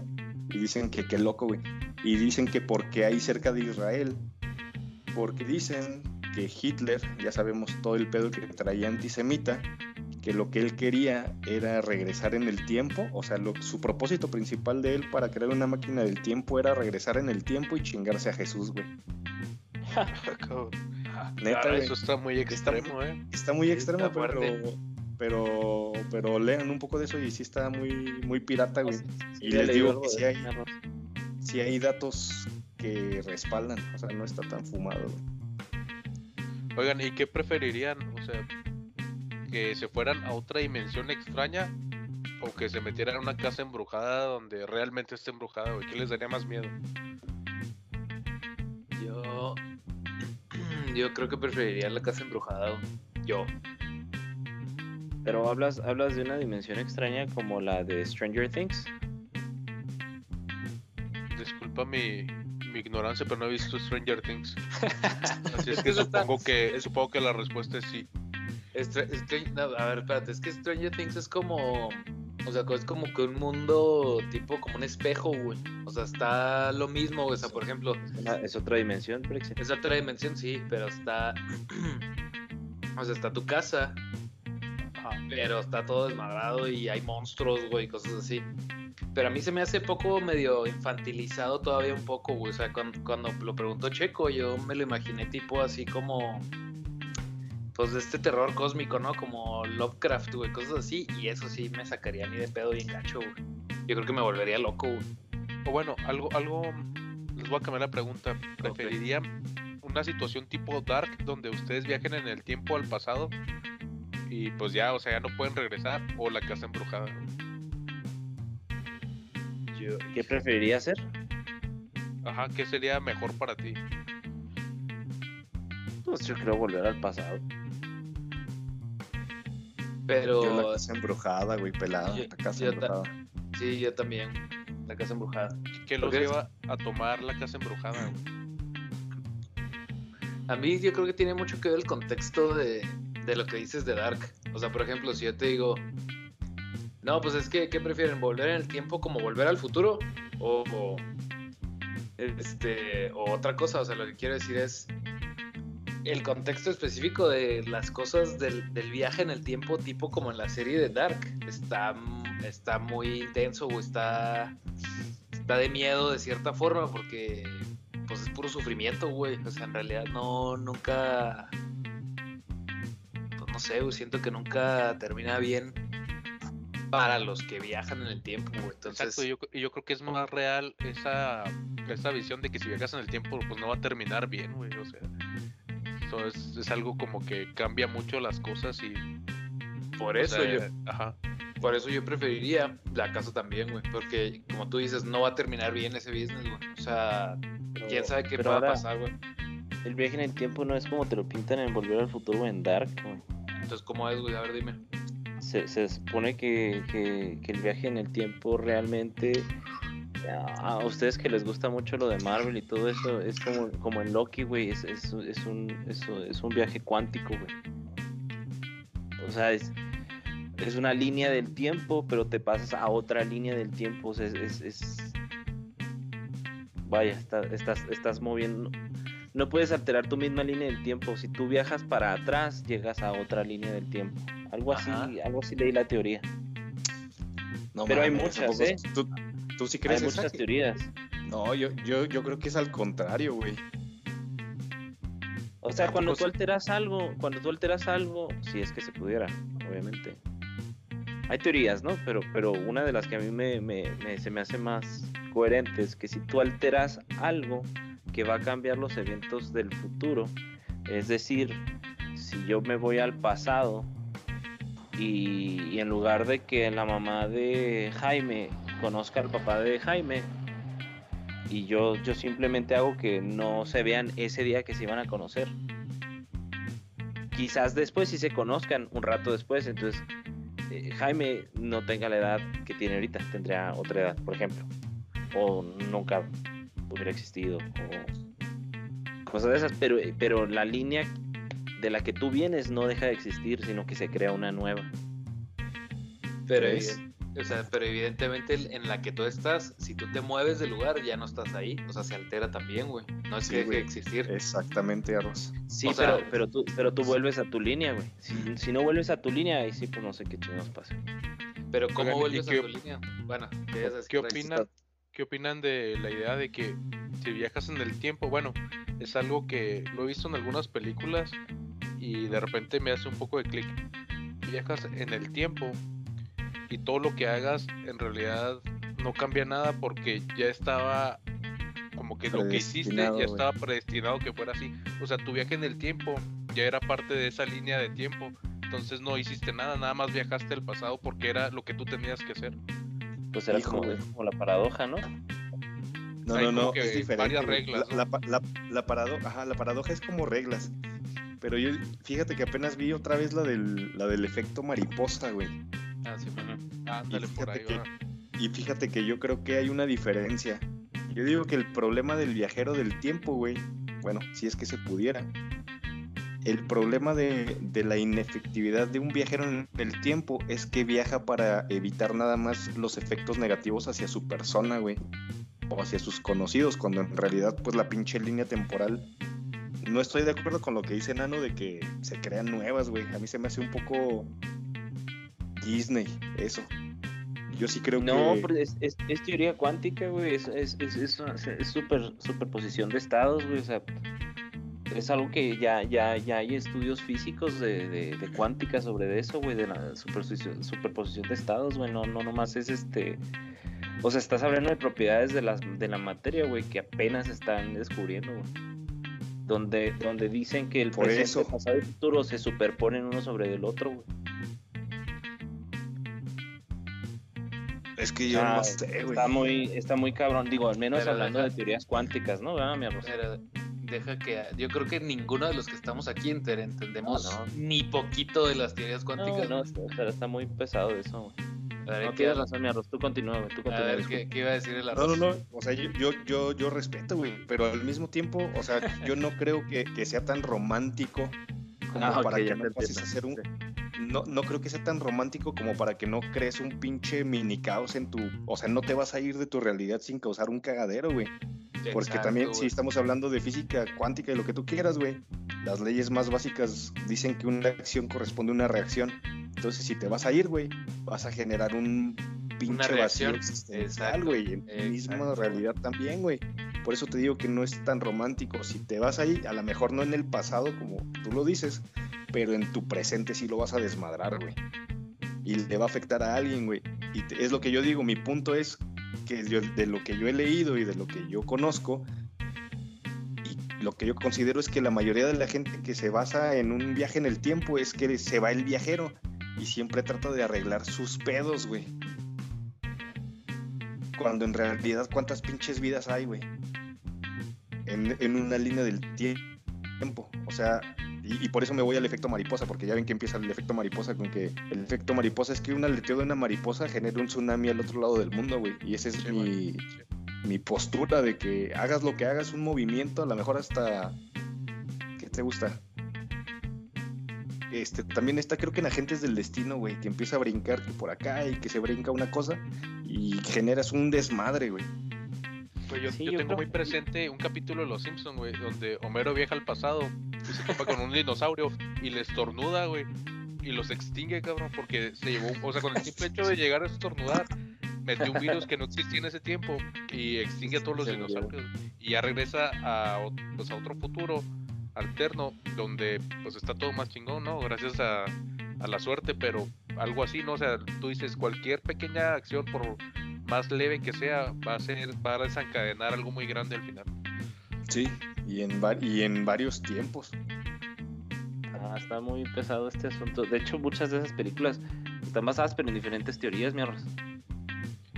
[SPEAKER 3] Y dicen que qué loco, güey. Y dicen que porque hay cerca de Israel, porque dicen que Hitler, ya sabemos todo el pedo que traía antisemita, que lo que él quería era regresar en el tiempo, o sea, lo- su propósito principal de él para crear una máquina del tiempo era regresar en el tiempo y chingarse a Jesús, güey. [laughs] Neta,
[SPEAKER 4] Ah,
[SPEAKER 3] güey.
[SPEAKER 4] eso está muy extremo, ¿eh?
[SPEAKER 3] Está muy extremo,
[SPEAKER 1] está
[SPEAKER 3] pero. Pero, pero lean un poco de eso y sí está muy, muy pirata, güey. Y les digo que sí hay, sí datos que respaldan, o sea, no está tan fumado, güey.
[SPEAKER 4] Oigan, ¿y qué preferirían? O sea, que se fueran a otra dimensión extraña o que se metieran a una casa embrujada donde realmente esté embrujada, güey. ¿Qué les daría más miedo?
[SPEAKER 1] Yo. [clears throat] Yo creo que preferiría la casa embrujada. güey. Yo.
[SPEAKER 2] Pero hablas, hablas de una dimensión extraña como la de Stranger Things.
[SPEAKER 4] Disculpa mi, mi ignorancia, pero no he visto Stranger Things. [laughs] Así es que supongo que supongo que la respuesta es sí.
[SPEAKER 1] Stra- Str- no, a ver, espérate, es que Stranger Things es como. O sea, es como que un mundo tipo como un espejo, güey. O sea, está lo mismo, güey. O sea, por ejemplo,
[SPEAKER 2] es otra dimensión, Prexi.
[SPEAKER 1] es otra dimensión, sí, pero está. [clears throat] o sea, está tu casa, pero está todo desmadrado y hay monstruos, güey, cosas así. Pero a mí se me hace poco medio infantilizado todavía un poco, güey. O sea, cuando, cuando lo preguntó Checo, yo me lo imaginé tipo así como. Pues de este terror cósmico, ¿no? Como Lovecraft, güey, cosas así. Y eso sí me sacaría a mí de pedo bien gacho, güey. Yo creo que me volvería loco, güey.
[SPEAKER 4] O bueno, algo, algo, les voy a cambiar la pregunta. ¿Preferirían una situación tipo Dark donde ustedes viajen en el tiempo al pasado y pues ya, o sea, ya no pueden regresar o la casa embrujada?
[SPEAKER 2] Yo- ¿Qué preferiría hacer?
[SPEAKER 4] Ajá, ¿qué sería mejor para ti?
[SPEAKER 2] Pues yo creo volver al pasado.
[SPEAKER 1] Pero.
[SPEAKER 3] Yo la casa embrujada, güey, pelada,
[SPEAKER 1] Yo-
[SPEAKER 3] la casa embrujada.
[SPEAKER 1] Sí, yo también. La casa embrujada.
[SPEAKER 4] ¿Qué los
[SPEAKER 1] es-
[SPEAKER 4] lleva a tomar la casa embrujada? güey?
[SPEAKER 1] A mí yo creo que tiene mucho que ver el contexto de, de lo que dices de Dark. O sea, por ejemplo, si yo te digo, no, pues es que, ¿qué prefieren? ¿Volver en el tiempo como volver al futuro? O, este, o otra cosa. O sea, lo que quiero decir es el contexto específico de las cosas del, del viaje en el tiempo, tipo como en la serie de Dark. Está, está muy intenso o está, está de miedo de cierta forma porque pues es puro sufrimiento, güey. O sea, en realidad no, nunca. No sé, güey. Siento que nunca termina bien para los que viajan en el tiempo, güey. Entonces,
[SPEAKER 4] Exacto, y yo, yo creo que es más real esa, esa visión de que si viajas en el tiempo, pues no va a terminar bien, güey. O sea, eso es, es algo como que cambia mucho las cosas y.
[SPEAKER 1] por
[SPEAKER 4] o
[SPEAKER 1] eso
[SPEAKER 4] sea,
[SPEAKER 1] yo.
[SPEAKER 4] Ajá.
[SPEAKER 1] Por eso yo preferiría la casa también, güey. Porque, como tú dices, no va a terminar bien ese business, güey. O sea,
[SPEAKER 2] Pero-
[SPEAKER 1] quién sabe qué pueda
[SPEAKER 2] ahora,
[SPEAKER 1] pasar, güey.
[SPEAKER 2] El viaje en el tiempo no es como te lo pintan en Volver al Futuro o en Dark, güey.
[SPEAKER 1] Entonces, ¿cómo es, güey? A ver, dime.
[SPEAKER 2] Se, supone que, el viaje en el tiempo realmente A ustedes que les gusta mucho lo de Marvel y todo eso, es como, como en Loki, güey, es, es, es un, es, un viaje cuántico, güey. O sea, es, una línea del tiempo, pero te pasas a otra línea del tiempo. Es, es, Vaya, está- estás, estás moviendo. No puedes alterar tu misma línea del tiempo. Si tú viajas para atrás, llegas a otra línea del tiempo. Algo así, algo así leí la teoría.
[SPEAKER 3] No
[SPEAKER 2] Pero hay muchas,
[SPEAKER 3] ¿a poco
[SPEAKER 2] ¿eh?
[SPEAKER 3] ¿Tú, tú sí
[SPEAKER 2] Hay
[SPEAKER 3] crees esa?
[SPEAKER 2] muchas teorías.
[SPEAKER 3] No, yo, yo, yo creo que es al contrario, güey.
[SPEAKER 2] O sea, cuando tú alteras algo, cuando tú alteras algo, si es que se pudiera, obviamente. Hay teorías, ¿no? Pero, pero una de las que a mí me, me- me- se me hace más coherente es que si tú alteras algo que va a cambiar los eventos del futuro, es decir, si yo me voy al pasado y, en lugar de que la mamá de Jaime conozca al papá de Jaime, y yo, yo simplemente hago que no se vean ese día que se iban a conocer. Quizás después sí se conozcan un rato después, entonces eh, Jaime no tenga la edad que tiene ahorita, tendría otra edad, por ejemplo, o nunca hubiera existido, o cosas de esas, pero, pero la línea de la que tú vienes no deja de existir, sino que se crea una nueva.
[SPEAKER 1] Pero, eviden- o sea, pero evidentemente en la que tú estás, si tú te mueves del lugar, ya no estás ahí. O sea, se altera también, güey. No es
[SPEAKER 3] Sí,
[SPEAKER 1] que deje de existir.
[SPEAKER 3] Exactamente, Arroz.
[SPEAKER 2] Sí,
[SPEAKER 1] O sea-
[SPEAKER 2] pero, pero, tú, pero tú vuelves a tu línea, güey. Si, si no vuelves a tu línea, ahí sí, pues no sé qué chingados pasa.
[SPEAKER 1] Pero ¿cómo
[SPEAKER 4] Oigan, ¿y
[SPEAKER 1] vuelves a
[SPEAKER 4] qué-
[SPEAKER 1] tu línea? Bueno, ¿qué,
[SPEAKER 4] ¿Qué opinan? ¿Qué opinan de la idea de que si viajas en el tiempo, bueno, es algo que lo he visto en algunas películas y de repente me hace un poco de clic. Viajas en el tiempo y todo lo que hagas en realidad no cambia nada porque ya estaba como que lo que hiciste ya estaba predestinado que fuera así. O sea, tu viaje en el tiempo ya era parte de esa línea de tiempo. Entonces no hiciste nada, nada más viajaste al pasado porque era lo que tú tenías que hacer.
[SPEAKER 2] Pues era
[SPEAKER 3] Hijo,
[SPEAKER 2] como,
[SPEAKER 3] güey.
[SPEAKER 2] es como la paradoja, ¿no?
[SPEAKER 3] No,
[SPEAKER 4] Hay
[SPEAKER 3] no, no, es diferente.
[SPEAKER 4] varias reglas,
[SPEAKER 3] La,
[SPEAKER 4] ¿no?
[SPEAKER 3] la la- la parado- ajá, la paradoja es como reglas. Pero yo, fíjate que apenas vi otra vez la del, la del efecto mariposa, güey.
[SPEAKER 1] Ah, sí, bueno.
[SPEAKER 4] Ándale por
[SPEAKER 3] fíjate
[SPEAKER 4] ahí.
[SPEAKER 3] que-. Y fíjate que yo creo que hay una diferencia. Yo digo que el problema del viajero del tiempo, güey, bueno, si es que se pudiera, el problema de, de la inefectividad de un viajero en el tiempo es que viaja para evitar nada más los efectos negativos hacia su persona, güey, o hacia sus conocidos, cuando en realidad, pues la pinche línea temporal. No estoy de acuerdo con lo que dice Nano de que se crean nuevas, güey. A mí se me hace un poco Disney, eso. Yo sí creo
[SPEAKER 2] No,
[SPEAKER 3] que...
[SPEAKER 2] pero es, es, es teoría cuántica, güey. Es, es, es, es, es super, superposición de estados, güey. O sea, es algo que ya, ya, ya hay estudios físicos de, de, de cuántica sobre eso, güey, de la superposición, superposición de estados, güey. No, no nomás es este. O sea, estás hablando de propiedades de, las, de la materia, güey, que apenas están descubriendo, güey. Donde, donde dicen que el
[SPEAKER 3] Por
[SPEAKER 2] presente,
[SPEAKER 3] eso.
[SPEAKER 2] pasado y futuro se superponen uno sobre el otro, güey.
[SPEAKER 3] Es que yo
[SPEAKER 2] Ah,
[SPEAKER 3] no sé, güey.
[SPEAKER 2] Está muy, está muy cabrón, digo, al menos
[SPEAKER 1] Pero
[SPEAKER 2] hablando de teorías cuánticas, ¿no? ¿Verdad, mi arroz?
[SPEAKER 1] Pero deja que. Yo creo que ninguno de los que estamos aquí enter- entendemos
[SPEAKER 2] No, no.
[SPEAKER 1] ni poquito de las teorías
[SPEAKER 2] No,
[SPEAKER 1] cuánticas.
[SPEAKER 2] no, está, está- está muy pesado eso. güey.
[SPEAKER 1] A ver,
[SPEAKER 2] No
[SPEAKER 1] ¿qué,
[SPEAKER 2] tienes razón, mi arroz. Tú continúa, güey. Tú
[SPEAKER 1] a
[SPEAKER 2] continúa.
[SPEAKER 1] ver,
[SPEAKER 2] disculpa.
[SPEAKER 1] ¿qué, qué iba a decir el
[SPEAKER 3] No,
[SPEAKER 1] arroz?
[SPEAKER 3] no, no. O sea, yo, yo, yo, yo respeto, güey. Pero al mismo tiempo, o sea, yo no creo que, que sea tan romántico como [laughs]
[SPEAKER 2] Ah,
[SPEAKER 3] para que no pases a hacer un. No, no creo que sea tan romántico como para que no crees un pinche mini caos en tu. O sea, no te vas a ir de tu realidad sin causar un cagadero, güey. Porque
[SPEAKER 1] Exacto,
[SPEAKER 3] también, si estamos hablando de física cuántica y lo que tú quieras, güey, las leyes más básicas dicen que una acción corresponde a una reacción. Entonces, si te vas a ir, güey, vas a generar un pinche vacío existencial, güey, en tu misma realidad también, güey. Por eso te digo que no es tan romántico. Si te vas ahí, a lo mejor no en el pasado, como tú lo dices, pero en tu presente sí lo vas a desmadrar, güey. Y le va a afectar a alguien, güey. Y es lo que yo digo, mi punto es que de lo que yo he leído y de lo que yo conozco, y lo que yo considero es que la mayoría de la gente que se basa en un viaje en el tiempo es que se va el viajero y siempre trata de arreglar sus pedos, güey. Cuando en realidad, ¿cuántas pinches vidas hay, güey? En, una línea del tie- tiempo. O sea, y, y por eso me voy al efecto mariposa, porque ya ven que empieza el efecto mariposa con que el efecto mariposa es que un aleteo de una mariposa genera un tsunami al otro lado del mundo, güey. Y ese es
[SPEAKER 4] Sí,
[SPEAKER 3] mi.
[SPEAKER 4] Sí.
[SPEAKER 3] mi postura de que hagas lo que hagas, un movimiento, a lo mejor hasta... ¿Qué te gusta? Este, también está creo que en Agentes del Destino, güey, que empieza a brincar que por acá y que se brinca una cosa y generas un desmadre, güey.
[SPEAKER 4] Pues yo,
[SPEAKER 2] Sí,
[SPEAKER 4] yo
[SPEAKER 2] yo
[SPEAKER 4] tengo
[SPEAKER 2] creo-
[SPEAKER 4] muy presente un capítulo de Los Simpsons, güey, donde Homero viaja al pasado y se topa con un dinosaurio y le estornuda, güey, y los extingue, cabrón, porque se llevó, o sea, con el simple hecho de llegar a estornudar, metió un virus que no existía en ese tiempo y extingue a todos los dinosaurios y ya regresa a, pues, a otro futuro alterno donde pues está todo más chingón, ¿no? Gracias a, a la suerte, pero algo así, ¿no? O sea, tú dices cualquier pequeña acción por más leve que sea va a ser va a desencadenar algo muy grande al final.
[SPEAKER 3] Sí, y en, y en varios tiempos.
[SPEAKER 2] Ah, está muy pesado este asunto. De hecho, muchas de esas películas están basadas pero en diferentes teorías, mi arroz.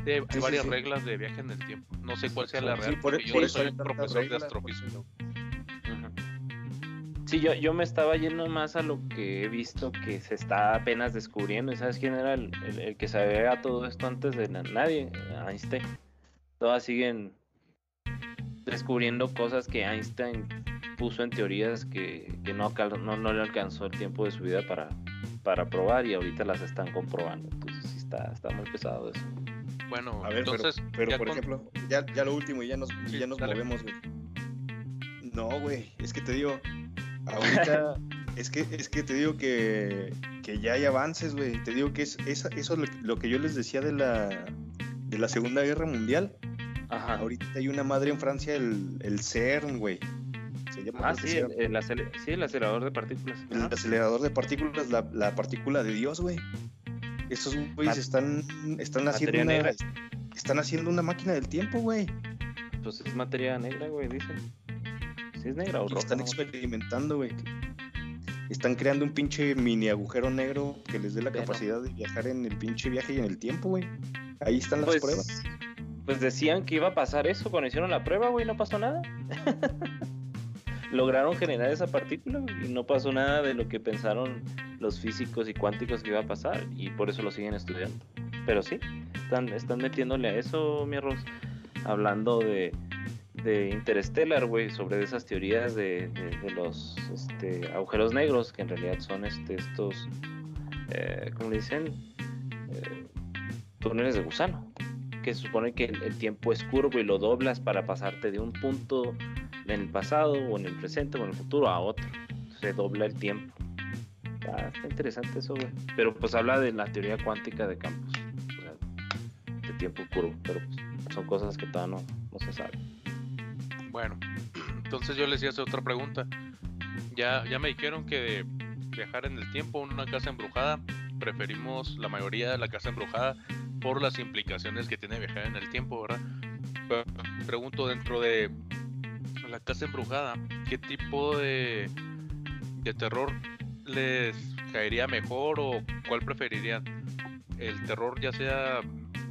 [SPEAKER 4] Sí, hay
[SPEAKER 3] Sí,
[SPEAKER 4] varias
[SPEAKER 3] sí.
[SPEAKER 4] reglas de viaje en el tiempo. No sé cuál sea la
[SPEAKER 3] Sí,
[SPEAKER 4] real.
[SPEAKER 3] por-
[SPEAKER 4] yo
[SPEAKER 3] por
[SPEAKER 4] no
[SPEAKER 3] eso
[SPEAKER 4] soy un profesor de astrofísica.
[SPEAKER 2] Sí, yo, yo me estaba yendo más a lo que he visto que se está apenas descubriendo. ¿Y sabes quién era el, el- el que sabía todo esto antes de na- nadie? Einstein. Todas siguen descubriendo cosas que Einstein puso en teorías que, que no, no, no le alcanzó el tiempo de su vida para, para probar y ahorita las están comprobando. Entonces sí está, está muy pesado eso.
[SPEAKER 4] Bueno,
[SPEAKER 3] A ver, pero-
[SPEAKER 4] entonces,
[SPEAKER 3] pero,
[SPEAKER 4] ya
[SPEAKER 3] por
[SPEAKER 4] con-
[SPEAKER 3] ejemplo, ya, ya lo último y ya nos,
[SPEAKER 4] Sí,
[SPEAKER 3] ya nos
[SPEAKER 4] dale.
[SPEAKER 3] movemos, güey. No, güey, es que te digo, ahorita, [laughs] es que, es que te digo que, que ya hay avances, güey. Te digo que es, esa- eso es lo, que- lo que yo les decía de la, de la Segunda Guerra Mundial.
[SPEAKER 2] Ajá.
[SPEAKER 3] Ahorita hay una madre en Francia, el, el CERN, güey. Se llama
[SPEAKER 2] Ah, sí,
[SPEAKER 3] CERN.
[SPEAKER 2] el, sí, el acelerador de partículas.
[SPEAKER 3] El acelerador de partículas, la, la partícula de Dios, güey. Estos güeyes
[SPEAKER 2] Mat-
[SPEAKER 3] están, están haciendo una,
[SPEAKER 2] negra.
[SPEAKER 3] están haciendo una máquina del tiempo, güey.
[SPEAKER 2] Pues es materia negra, güey, dicen. ¿Sí es negra o roja?
[SPEAKER 3] están experimentando, güey. Están creando un pinche mini agujero negro que les dé la capacidad de viajar en el pinche viaje y en el tiempo, güey. Ahí están las
[SPEAKER 2] Pues,
[SPEAKER 3] pruebas.
[SPEAKER 2] Pues decían que iba a pasar eso cuando hicieron la prueba, güey, no pasó nada. [laughs] Lograron generar esa partícula y no pasó nada de lo que pensaron los físicos y cuánticos que iba a pasar y por eso lo siguen estudiando. Pero sí, están, están metiéndole a eso, mi arroz, hablando de, de Interstellar, güey, sobre esas teorías de, de- de los este, agujeros negros, que en realidad son este, estos, eh, ¿cómo le dicen? Eh, túneles de gusano que se supone que el, tiempo es curvo y lo doblas para pasarte de un punto en el pasado o en el presente o en el futuro a otro. Se dobla el tiempo. Está, está interesante eso, güey. Pero pues habla de la teoría cuántica de campos. O sea, de tiempo curvo. Pero pues, son cosas que todavía no, se saben.
[SPEAKER 4] Bueno, [clears throat] entonces yo les a hacer otra pregunta. Ya, ya me dijeron que viajar en el tiempo en una casa embrujada, preferimos la mayoría de la casa embrujada por las implicaciones que tiene viajar en el tiempo, ¿verdad? Pero pregunto dentro de la casa embrujada, ¿qué tipo de, de terror les caería mejor o cuál preferirían? ¿El terror ya sea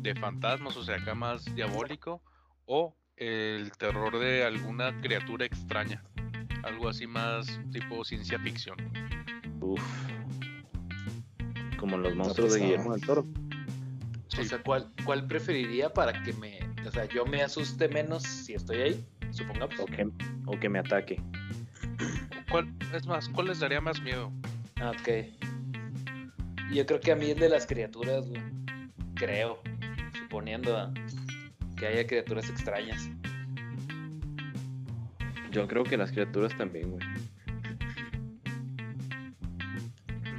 [SPEAKER 4] de fantasmas, o sea, acá más diabólico, o el terror de alguna criatura extraña? Algo así más tipo ciencia ficción.
[SPEAKER 2] Uf. Como los monstruos de. Guillermo del Toro.
[SPEAKER 1] O sea, ¿cuál, ¿cuál preferiría para que me, o sea, yo me asuste menos si estoy ahí? Supongamos.
[SPEAKER 2] O que, o que me ataque.
[SPEAKER 4] ¿Cuál, es más, ¿cuál les daría más miedo?
[SPEAKER 1] Ah, Ok. Yo creo que a mí el de las criaturas, güey. Creo. Suponiendo que haya criaturas extrañas.
[SPEAKER 2] Yo creo que las criaturas también, güey.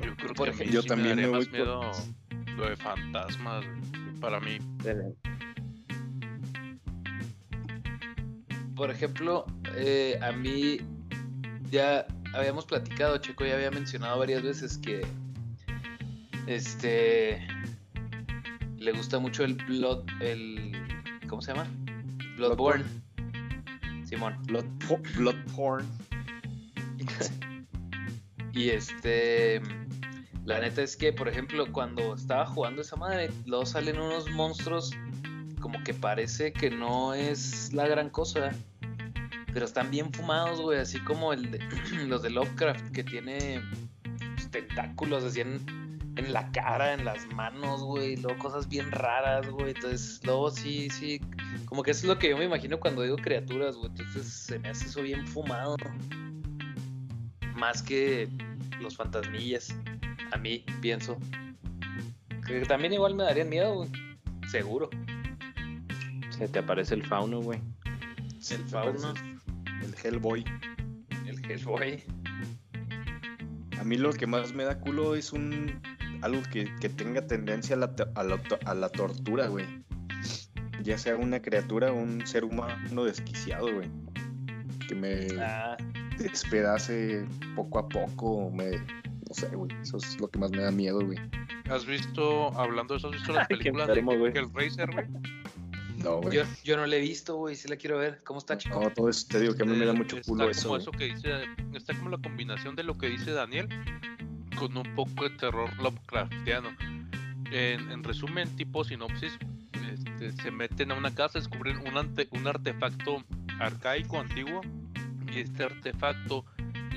[SPEAKER 4] Yo creo
[SPEAKER 1] Por
[SPEAKER 4] que
[SPEAKER 1] ejemplo,
[SPEAKER 3] yo
[SPEAKER 4] sí
[SPEAKER 3] también
[SPEAKER 4] me daría
[SPEAKER 3] me
[SPEAKER 4] más
[SPEAKER 3] voy por-
[SPEAKER 4] miedo lo de fantasmas, para mí.
[SPEAKER 1] Por ejemplo, eh, a mí ya habíamos platicado, Checo ya había mencionado varias veces que este le gusta mucho el Blood, el ¿cómo se llama? Bloodborne. Simón.
[SPEAKER 3] Blood, po- blood porn. [laughs]
[SPEAKER 1] Y este la neta es que, por ejemplo, cuando estaba jugando esa madre, luego salen unos monstruos como que parece que no es la gran cosa. Pero están bien fumados, güey, así como el de, [clears throat] los de Lovecraft que tiene pues, tentáculos así en, en la cara, en las manos, güey, luego cosas bien raras, güey. Entonces, luego sí, sí, como que eso es lo que yo me imagino cuando digo criaturas, güey. Entonces se me hace eso bien fumado. Más que los fantasmillas. A mí, pienso. Que también igual me darían miedo, güey. Seguro.
[SPEAKER 2] Se te aparece el fauno, güey.
[SPEAKER 1] El fauno.
[SPEAKER 3] El Hellboy.
[SPEAKER 1] El Hellboy.
[SPEAKER 3] A mí lo que más me da culo es un algo que, que tenga tendencia a la, a la, a la tortura, güey. Ya sea una criatura o un ser humano desquiciado, güey. Que me
[SPEAKER 1] Ah,
[SPEAKER 3] despedace poco a poco, o me... No sé, güey. Eso es lo que más me da miedo, güey.
[SPEAKER 4] ¿Has visto, hablando de eso, has visto [laughs] las
[SPEAKER 2] Ay,
[SPEAKER 4] películas
[SPEAKER 2] enfermo, güey.
[SPEAKER 4] de Hellraiser, güey?
[SPEAKER 3] No, güey.
[SPEAKER 1] yo, yo no la he visto, güey. Sí la quiero ver. ¿Cómo está, chico?
[SPEAKER 3] No, todo eso, te digo que a mí me da mucho
[SPEAKER 4] está
[SPEAKER 3] culo eso.
[SPEAKER 4] como eso que dice, está como la combinación de lo que dice Daniel con un poco de terror Lovecraftiano. En, en resumen, tipo sinopsis, este, se meten a una casa, descubren un, ante- un artefacto arcaico, antiguo, y este artefacto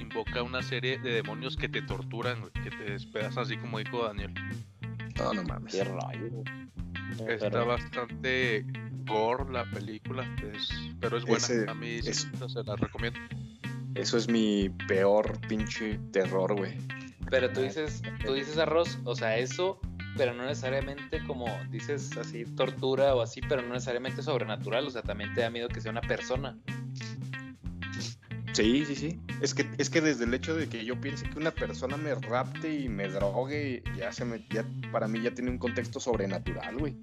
[SPEAKER 4] invoca una serie de demonios que te torturan, güey, que te despedazan, así como dijo Daniel.
[SPEAKER 3] No, no mames.
[SPEAKER 2] Qué rayo.
[SPEAKER 4] Está
[SPEAKER 2] Pero-
[SPEAKER 4] bastante gore la película, es- pero es buena.
[SPEAKER 3] Ese-
[SPEAKER 4] a mí sí,
[SPEAKER 3] es-
[SPEAKER 4] se la recomiendo.
[SPEAKER 3] Eso es mi peor pinche terror, güey.
[SPEAKER 1] Pero tú dices, tú dices arroz, o sea, eso, pero no necesariamente como dices así, tortura o así, pero no necesariamente sobrenatural, o sea, también te da miedo que sea una persona.
[SPEAKER 3] Sí, sí, sí. Es que, es que desde el hecho de que yo piense que una persona me rapte y me drogue, ya se me, ya, para mí ya tiene un contexto sobrenatural, güey.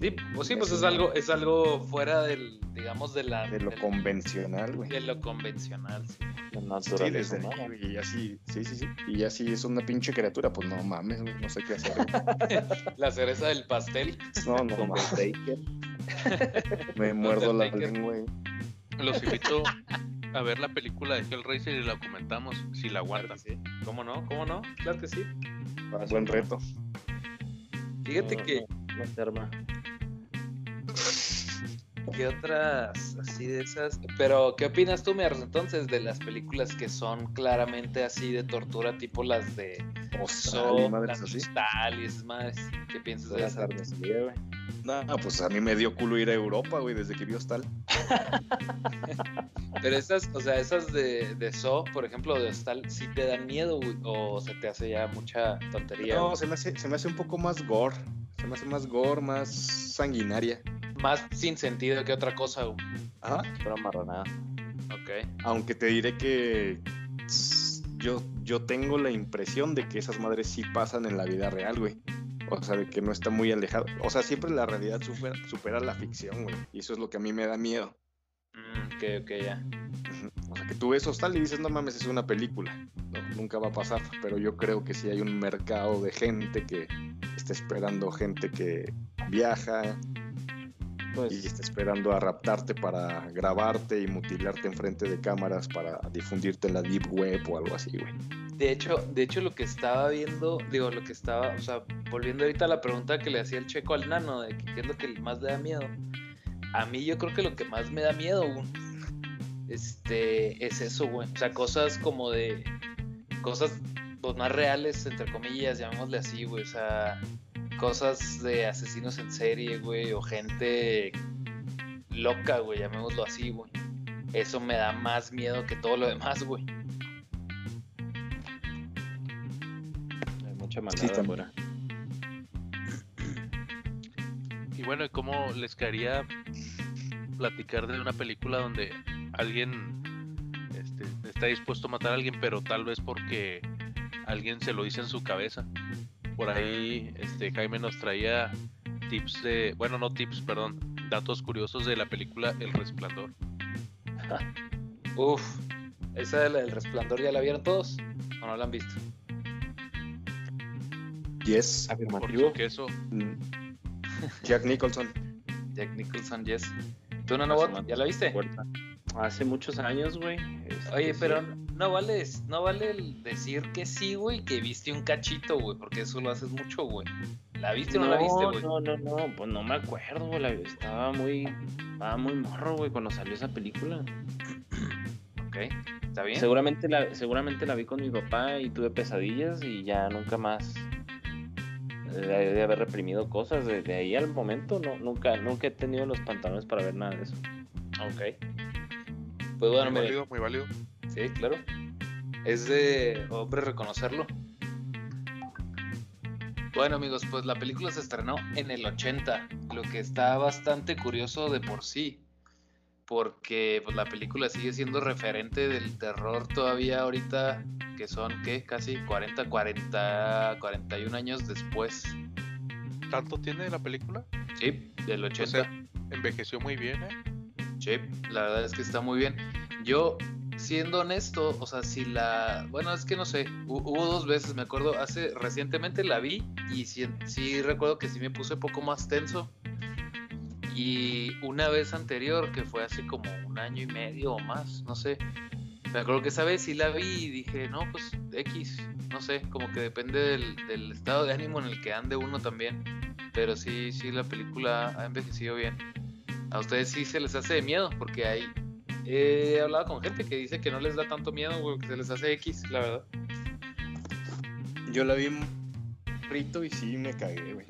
[SPEAKER 1] Sí, pues sí, pues es
[SPEAKER 3] no.
[SPEAKER 1] algo, es algo fuera del, digamos, de la
[SPEAKER 3] De lo
[SPEAKER 1] del-
[SPEAKER 3] convencional, güey.
[SPEAKER 1] de lo convencional. sí.
[SPEAKER 2] La
[SPEAKER 3] Sí, desde güey, y ya sí, sí, sí, sí. Y ya sí es una pinche criatura, pues no mames, güey, no sé qué hacer. [laughs]
[SPEAKER 1] La cereza del pastel.
[SPEAKER 3] No, no mames. Me muerdo la lengua, güey.
[SPEAKER 4] Los invito a ver la película de Hellraiser y la comentamos si la aguantan.
[SPEAKER 1] sí. ¿Cómo no? ¿Cómo no? Claro que sí.
[SPEAKER 3] Buen reto.
[SPEAKER 1] Fíjate
[SPEAKER 2] No,
[SPEAKER 1] que,
[SPEAKER 2] no, no se arma.
[SPEAKER 1] ¿qué otras así de esas? Pero, ¿qué opinas tú, Miers, entonces, de las películas que son claramente así de tortura, tipo las de
[SPEAKER 3] Hostal y
[SPEAKER 1] So,
[SPEAKER 3] madres
[SPEAKER 1] las
[SPEAKER 3] así.
[SPEAKER 1] Hostal y esas madres? ¿Qué piensas de esas?
[SPEAKER 3] No, pues a mí me dio culo ir a Europa, güey, desde que vi Hostal. [laughs]
[SPEAKER 1] Pero esas, o sea, esas de, de So, por ejemplo, de Hostal, ¿sí te dan miedo, güey? ¿O se te hace ya mucha tontería?
[SPEAKER 3] No,
[SPEAKER 1] güey?
[SPEAKER 3] se me, hace, se me hace un poco más gore. Se me hace más gore, más sanguinaria.
[SPEAKER 1] Más sin sentido que otra cosa, güey.
[SPEAKER 3] Ajá.
[SPEAKER 2] Pura marranada.
[SPEAKER 1] Ok.
[SPEAKER 3] Aunque te diré que yo, yo tengo la impresión de que esas madres sí pasan en la vida real, güey. O sea, de que no está muy alejado. O sea, siempre la realidad supera, supera la ficción, güey. Y eso es lo que a mí me da miedo.
[SPEAKER 1] Mm, ok, ok, ya.
[SPEAKER 3] O sea, que tú ves Hostal y dices, no mames, es una película. No, nunca va a pasar. Pero yo creo que sí hay un mercado de gente que está esperando gente que viaja y
[SPEAKER 2] Pues,
[SPEAKER 3] está esperando a raptarte para grabarte y mutilarte enfrente de cámaras para difundirte en la deep web o algo así, güey.
[SPEAKER 1] De hecho, de hecho, lo que estaba viendo, digo, lo que estaba, o sea, volviendo ahorita a la pregunta que le hacía el checo al nano, de qué es lo que más le da miedo. A mí yo creo que lo que más me da miedo, este, es eso, güey. O sea, cosas como de, cosas pues, más reales, entre comillas, llamémosle así, güey. O sea, cosas de asesinos en serie, güey, o gente loca, güey, llamémoslo así, güey. Eso me da más miedo que todo lo demás, güey.
[SPEAKER 2] Mucha maldad
[SPEAKER 3] Sí, también.
[SPEAKER 2] afuera.
[SPEAKER 4] Y bueno, ¿y ¿cómo les quedaría platicar de una película donde alguien este, está dispuesto a matar a alguien, pero tal vez porque alguien se lo dice en su cabeza? Por ahí este, Jaime nos traía tips de, bueno, no tips, perdón, datos curiosos de la película El Resplandor. [laughs]
[SPEAKER 1] Uf, esa de del resplandor ya la vieron todos o no la han visto.
[SPEAKER 3] Yes.
[SPEAKER 2] Afirmativo.
[SPEAKER 4] Porque eso,
[SPEAKER 3] Mm. [laughs] Jack Nicholson.
[SPEAKER 1] Jack Nicholson, yes. ¿Tú no, no, ya la viste?
[SPEAKER 2] Hace muchos años, güey. este,
[SPEAKER 1] Oye,
[SPEAKER 2] sí.
[SPEAKER 1] pero no vale, no vale el decir que sí, güey, que viste un cachito, güey, porque eso lo haces mucho, güey. ¿La viste o no, la viste, güey?
[SPEAKER 2] No, no, no, pues no me acuerdo, güey. la- Estaba muy, estaba muy morro, güey, cuando salió esa película. [clears throat]
[SPEAKER 1] Ok. Está bien.
[SPEAKER 2] Seguramente la, seguramente la vi con mi papá y tuve pesadillas y ya nunca más de, de haber reprimido cosas. De, de ahí al momento no, nunca, nunca he tenido los pantalones para ver nada de eso.
[SPEAKER 1] Ok. Pues bueno,
[SPEAKER 4] muy válido, muy válido.
[SPEAKER 1] Sí, claro. Es de hombre reconocerlo. Bueno, amigos, pues la película se estrenó en el 80, lo que está bastante curioso de por sí, porque pues, la película sigue siendo referente del terror todavía ahorita, que son, ¿qué? Casi 40, 40, 41 años después.
[SPEAKER 4] ¿Tanto tiene la película?
[SPEAKER 1] Sí, del 80.
[SPEAKER 4] O sea, envejeció muy bien, ¿eh?
[SPEAKER 1] Sí, la verdad es que está muy bien. Yo, siendo honesto, o sea, si la. Bueno, es que no sé. hu- Hubo dos veces, me acuerdo. Hace. Recientemente la vi y sí, sí recuerdo que sí me puse un poco más tenso. Y una vez anterior, que fue hace como un año y medio o más, no sé. Me acuerdo que esa vez sí la vi y dije, no, pues X, no sé, como que depende del, del estado de ánimo en el que ande uno también. Pero sí, sí, la película ha envejecido bien. A ustedes sí se les hace de miedo, porque hay. He hablado con gente que dice que no les da tanto miedo, güey, que se les hace X, la verdad.
[SPEAKER 3] Yo la vi frito y sí me cagué, güey.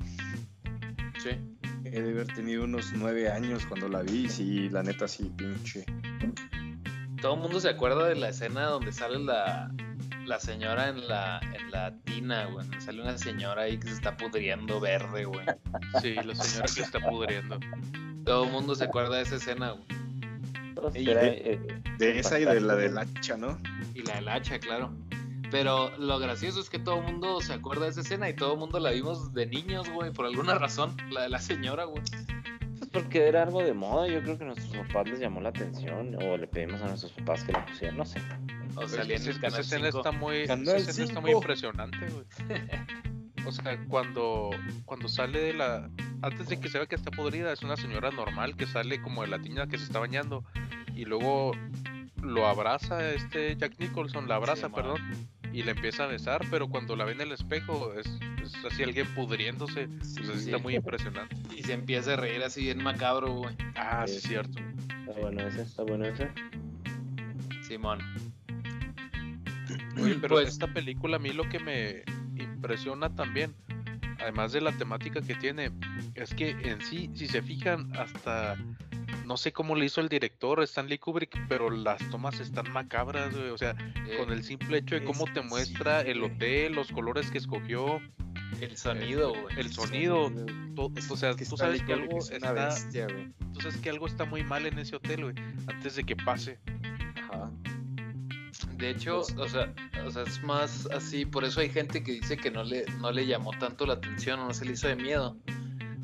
[SPEAKER 1] Sí.
[SPEAKER 3] He de haber tenido unos nueve años cuando la vi y sí, la neta sí, pinche.
[SPEAKER 1] Todo el mundo se acuerda de la escena donde sale la, la señora en la, en la tina, güey. Sale una señora ahí que se está pudriendo verde, güey.
[SPEAKER 4] Sí, la señora que está pudriendo.
[SPEAKER 1] Todo el mundo se acuerda de esa escena, güey.
[SPEAKER 3] Ey, de- De esa y de la del hacha, ¿no?
[SPEAKER 1] Y la del hacha, claro. Pero lo gracioso es que todo el mundo se acuerda de esa escena y todo el mundo la vimos de niños, güey, por alguna razón. La de la señora, güey.
[SPEAKER 2] pues porque era algo de moda. Yo creo que a nuestros papás les llamó la atención o le pedimos a nuestros papás que la pusieran. No sé.
[SPEAKER 1] O
[SPEAKER 4] Pues
[SPEAKER 1] salía en
[SPEAKER 4] esa, escena
[SPEAKER 1] 5.
[SPEAKER 4] está muy, esa está muy
[SPEAKER 3] 5.
[SPEAKER 4] impresionante, güey. O sea, cuando, cuando sale de la. Antes de que se vea que está podrida, es una señora normal que sale como de la tina que se está bañando. Y luego lo abraza este Jack Nicholson, la abraza,
[SPEAKER 1] Sí,
[SPEAKER 4] perdón. Y le empieza a besar, pero cuando la ve en el espejo es, es así alguien pudriéndose. o sea, sí
[SPEAKER 1] sí.
[SPEAKER 4] está muy impresionante.
[SPEAKER 1] Y se empieza a reír así bien macabro, güey.
[SPEAKER 4] Ah, sí,
[SPEAKER 2] Sí.
[SPEAKER 4] es cierto.
[SPEAKER 2] Está bueno ese, está bueno ese.
[SPEAKER 1] Simón.
[SPEAKER 4] Oye, pero
[SPEAKER 1] Pues-
[SPEAKER 4] esta película a mí lo que me impresiona también, además de la temática que tiene, es que en sí, si se fijan, hasta no sé cómo le hizo el director Stanley Kubrick, pero las tomas están macabras, güey, O sea, con el simple hecho de cómo te muestra el hotel, los colores que escogió,
[SPEAKER 1] El sonido, güey.
[SPEAKER 4] el sonido, to- o sea,
[SPEAKER 3] que
[SPEAKER 4] tú
[SPEAKER 3] Stanley
[SPEAKER 4] sabes que
[SPEAKER 3] Kubrick
[SPEAKER 4] algo
[SPEAKER 3] es
[SPEAKER 4] está,
[SPEAKER 3] bestia,
[SPEAKER 4] tú sabes que algo está muy mal en ese hotel, güey, antes de que pase.
[SPEAKER 3] Ajá.
[SPEAKER 1] De hecho, o sea, o sea, es más así, por eso hay gente que dice que no le, no le llamó tanto la atención o no se le hizo de miedo.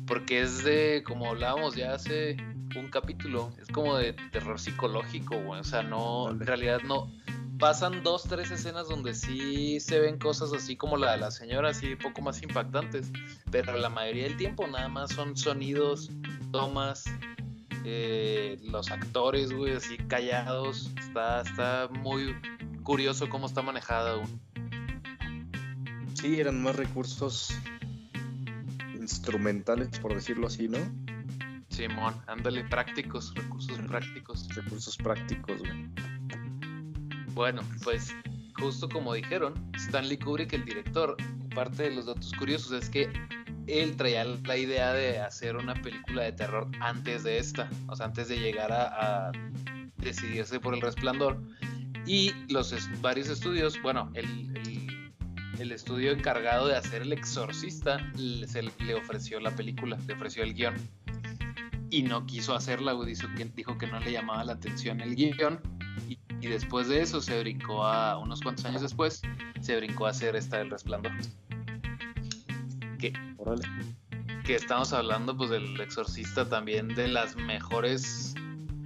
[SPEAKER 1] Porque es de, como hablábamos ya hace un capítulo, es como de terror psicológico, güey. O sea, no, en realidad no. Pasan dos, tres escenas donde sí se ven cosas así como la de la señora, así poco más impactantes. Pero la mayoría del tiempo nada más son sonidos, tomas, eh, los actores, güey, así callados. Está, está muy curioso cómo está manejada, güey.
[SPEAKER 3] Sí, eran más recursos instrumentales, por decirlo así, ¿no?
[SPEAKER 1] Simón, ándale, prácticos, recursos prácticos.
[SPEAKER 3] Recursos prácticos, güey.
[SPEAKER 1] Bueno, pues justo como dijeron, Stanley Kubrick, el director, parte de los datos curiosos es que él traía la idea de hacer una película de terror antes de esta, o sea, antes de llegar a, a decidirse por el resplandor. Y los es- varios estudios, bueno, el, el- el estudio encargado de hacer El Exorcista le, se le ofreció la película, le ofreció el guion. Y no quiso hacerla, dijo que, dijo que no le llamaba la atención el guion. Y, y después de eso se brincó a, unos cuantos años después, se brincó a hacer esta del resplandor. Que,
[SPEAKER 2] Órale.
[SPEAKER 1] que estamos hablando pues del exorcista también de las mejores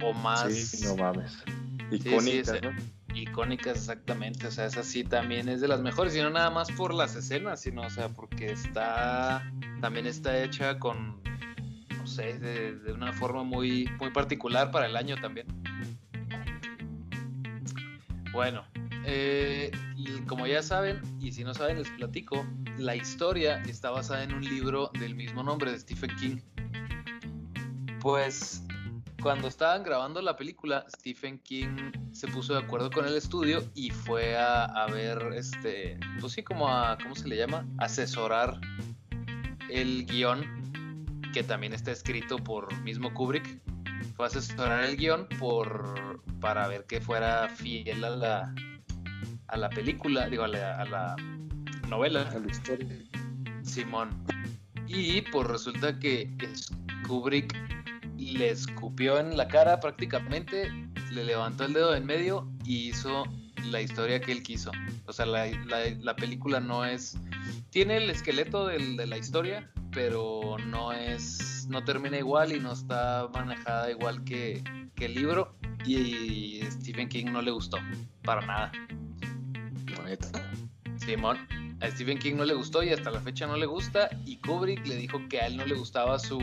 [SPEAKER 1] o más
[SPEAKER 3] Sí, no mames.
[SPEAKER 1] sí,
[SPEAKER 3] Icónicas,
[SPEAKER 1] ese-
[SPEAKER 3] ¿no?
[SPEAKER 1] Icónicas exactamente, o sea, esa sí también es de las mejores, y no nada más por las escenas, sino, o sea, porque está, también está hecha con, no sé, de, de una forma muy, muy particular para el año también. Bueno, eh, como ya saben, y si no saben les platico, la historia está basada en un libro del mismo nombre de Stephen King. Pues cuando estaban grabando la película, Stephen King se puso de acuerdo con el estudio y fue a, a ver, este, pues sí, como a, ¿cómo se le llama? Asesorar el guion, que también está escrito por mismo Kubrick. Fue a asesorar el guion por, para ver que fuera fiel a la, a la película, digo, a la, a la novela.
[SPEAKER 3] A la historia.
[SPEAKER 1] Simón. Y pues resulta que es- Kubrick le escupió en la cara prácticamente, le levantó el dedo en medio y hizo la historia que él quiso. O sea, la, la- la película no es... Tiene el esqueleto del- de la historia, pero no es... No termina igual y no está manejada igual que, que el libro. Y Stephen King no le gustó, para nada.
[SPEAKER 3] Neta.
[SPEAKER 1] Simón. A Stephen King no le gustó y hasta la fecha no le gusta. Y Kubrick le dijo que a él no le gustaba su,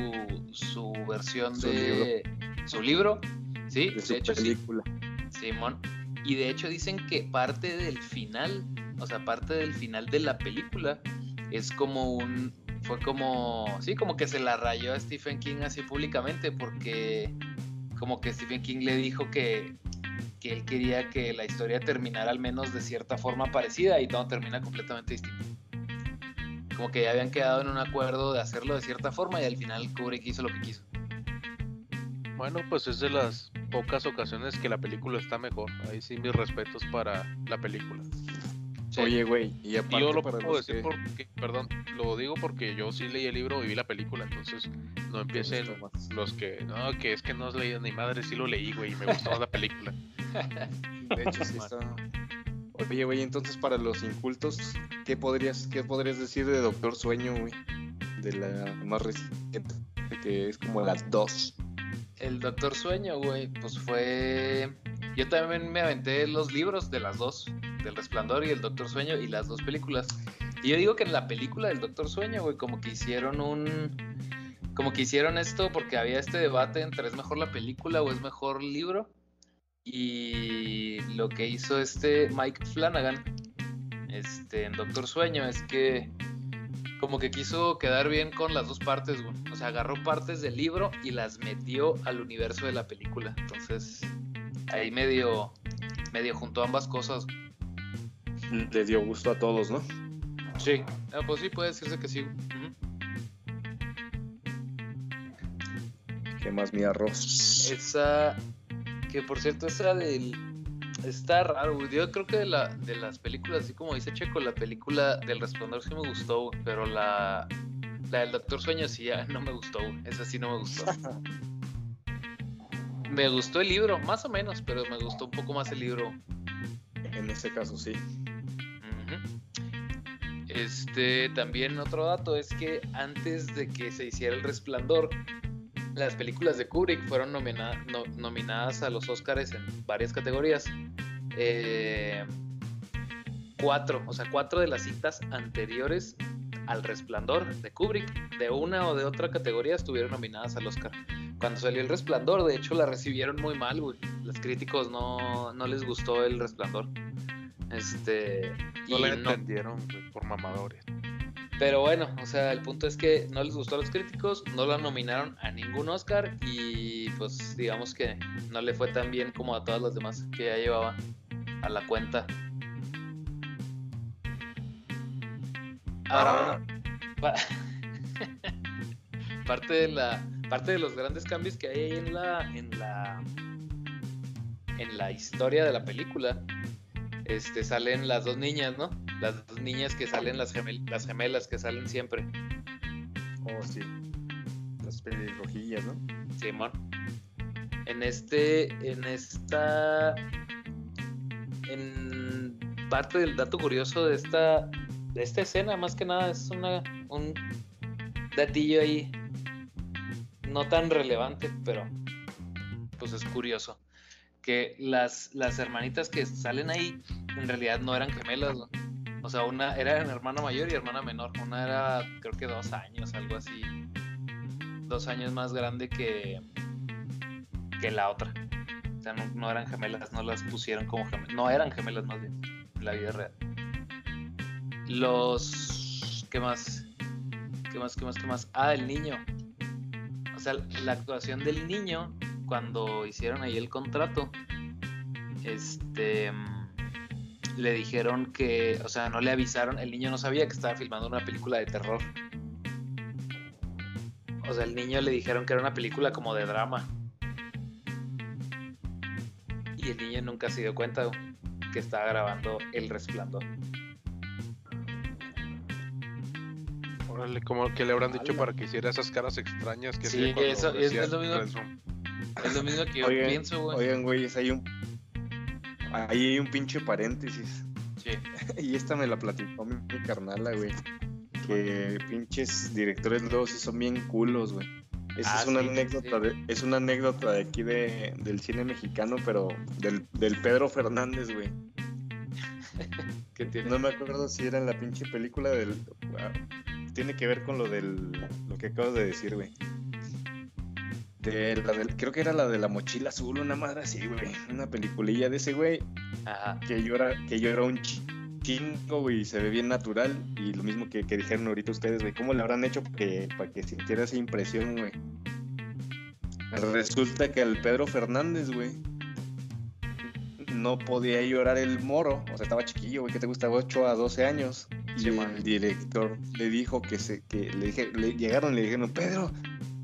[SPEAKER 1] su versión
[SPEAKER 3] Su
[SPEAKER 1] de su libro. Sí,
[SPEAKER 3] De
[SPEAKER 1] de,
[SPEAKER 3] su
[SPEAKER 1] hecho sí.
[SPEAKER 3] película.
[SPEAKER 1] Simón. Y de hecho dicen que parte del final, o sea, parte del final de la película es como un. Fue como. Sí, como que se la rayó a Stephen King así públicamente porque. Como que Stephen King le dijo que, que él quería que la historia terminara al menos de cierta forma parecida y todo termina completamente distinto. Como que ya habían quedado en un acuerdo de hacerlo de cierta forma y al final Kubrick hizo lo que quiso.
[SPEAKER 4] Bueno, pues es de las pocas ocasiones que la película está mejor. Ahí sí mis respetos para la película.
[SPEAKER 1] Sí.
[SPEAKER 3] Oye, güey, y
[SPEAKER 4] Y
[SPEAKER 3] aparte
[SPEAKER 4] yo lo
[SPEAKER 3] para
[SPEAKER 4] puedo decir
[SPEAKER 3] que-
[SPEAKER 4] porque, perdón, lo digo porque yo sí leí el libro y vi la película, entonces no empiecen los que, no, que es que no has leído ni madre, sí lo leí, güey, y me gustó más la película. [laughs]
[SPEAKER 3] De hecho, sí está. Oye, güey, entonces para los incultos, ¿qué podrías, qué podrías decir de Doctor Sueño, güey? De la más reciente, que es como las dos.
[SPEAKER 1] El Doctor Sueño, güey, pues fue. Yo también me aventé los libros de las dos, del Resplandor y el Doctor Sueño, y las dos películas. Y yo digo que en la película del Doctor Sueño, güey, como que hicieron un. Como que hicieron esto porque había este debate entre es mejor la película o es mejor el libro. Y lo que hizo este Mike Flanagan, este, en Doctor Sueño, es que como que quiso quedar bien con las dos partes, güey. O sea, agarró partes del libro y las metió al universo de la película. Entonces, ahí medio, medio juntó ambas cosas.
[SPEAKER 3] Le dio gusto a todos, ¿no?
[SPEAKER 1] Sí. Ah, pues sí, puede decirse que sí. Ujú.
[SPEAKER 3] ¿Qué más, mi arroz?
[SPEAKER 1] Esa, que por cierto, esa del... Está raro, güey. Yo creo que de, la, de las películas, así como dice Checo, la película del Resplandor sí me gustó, güey, pero la, la del Doctor Sueño sí ya no me gustó, güey. Esa sí no me gustó. [laughs] me gustó el libro, más o menos, pero me gustó un poco más el libro.
[SPEAKER 3] En ese caso, sí.
[SPEAKER 1] Este, también otro dato es que antes de que se hiciera El Resplandor, las películas de Kubrick fueron nomina- no- nominadas a los Oscars en varias categorías. Eh, cuatro, o sea, cuatro de las citas anteriores al Resplandor de Kubrick, de una o de otra categoría, estuvieron nominadas al Oscar. Cuando salió El Resplandor, de hecho, la recibieron muy mal, güey. Los críticos no, no les gustó El Resplandor. Este.
[SPEAKER 4] No
[SPEAKER 1] y
[SPEAKER 4] la entendieron, güey, por mamadores.
[SPEAKER 1] Pero bueno, o sea, el punto es que no les gustó a los críticos, no la nominaron a ningún Oscar y pues digamos que no le fue tan bien como a todas las demás que ya llevaba a la cuenta. Ahora, bueno, pa- [laughs] parte de la parte de los grandes cambios que hay ahí en la en la en la historia de la película este salen las dos niñas, ¿no? Las dos niñas que salen, las, gemel- las gemelas que salen siempre.
[SPEAKER 3] Oh, sí. Las pelirrojillas, ¿no?
[SPEAKER 1] Simón. En este, en esta, en parte del dato curioso de esta, de esta escena, más que nada es una, un datillo ahí, no tan relevante, pero pues es curioso. Que las, las hermanitas que salen ahí en realidad no eran gemelas. O sea, una era hermana mayor y hermana menor. Una era, creo que dos años, algo así. Dos años más grande que, que la otra. O sea, no, no eran gemelas, no las pusieron como gemelas. No eran gemelas más bien, en la vida real. Los... ¿Qué más? ¿Qué más? ¿Qué más? ¿Qué más? Ah, el niño. O sea, la actuación del niño cuando hicieron ahí el contrato, este le dijeron que, o sea, no le avisaron, el niño no sabía que estaba filmando una película de terror. O sea, el niño le dijeron que era una película como de drama. Y el niño nunca se dio cuenta que estaba grabando El Resplandor.
[SPEAKER 4] Órale, como que le habrán dicho para que hiciera esas caras extrañas que
[SPEAKER 1] Sí, eso- es- es lo mismo. Es lo mismo que yo
[SPEAKER 3] Oigan,
[SPEAKER 1] pienso, güey.
[SPEAKER 3] Oigan, güey, hay un. Ahí hay un pinche paréntesis.
[SPEAKER 1] Sí. [laughs]
[SPEAKER 3] Y esta me la platicó mi, mi carnala, güey. Que pinches directores luego sí son bien culos, güey. Esa
[SPEAKER 1] Ah,
[SPEAKER 3] es una
[SPEAKER 1] sí,
[SPEAKER 3] anécdota
[SPEAKER 1] sí.
[SPEAKER 3] de, es una anécdota de aquí de, del cine mexicano, pero del, del Pedro Fernández, güey. [laughs]
[SPEAKER 1] ¿Qué tiene?
[SPEAKER 3] No me acuerdo si era en la pinche película del. ah, Tiene que ver con lo del. lo que acabas de decir, güey. La del- creo que era la de la mochila azul, una madre así, güey. Una peliculilla de ese güey
[SPEAKER 1] Ajá.
[SPEAKER 3] que yo era, que yo era un chi- chingo, güey, y se ve bien natural. Y lo mismo que, que dijeron ahorita ustedes, güey, ¿cómo le habrán hecho para que, para que sintiera esa impresión, güey? Resulta que al Pedro Fernández, güey, no podía llorar el moro, o sea, estaba chiquillo, güey, que te gusta 8 a 12 años. Y el director le dijo que se, que le, dije, le llegaron y le dijeron, Pedro,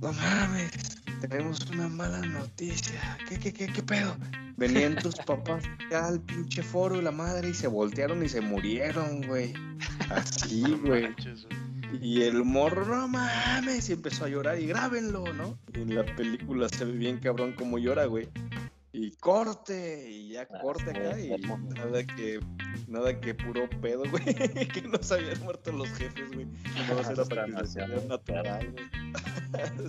[SPEAKER 3] no mames, tenemos una mala noticia. ¿Qué, qué, qué, qué pedo? Venían tus [laughs] papás al pinche foro y la madre y se voltearon y se murieron, güey. Así, [laughs] güey. Y el morro, no mames, y empezó a llorar y grábenlo, ¿no? Y en la película se ve bien cabrón como llora, güey. Y corte, y ya
[SPEAKER 2] Ah,
[SPEAKER 3] corte acá, y nada que, nada que puro pedo, [laughs] güey. que no se habían muerto los jefes, güey. No era
[SPEAKER 2] Está
[SPEAKER 3] para que se
[SPEAKER 2] demasiado
[SPEAKER 3] sintiera natural, güey.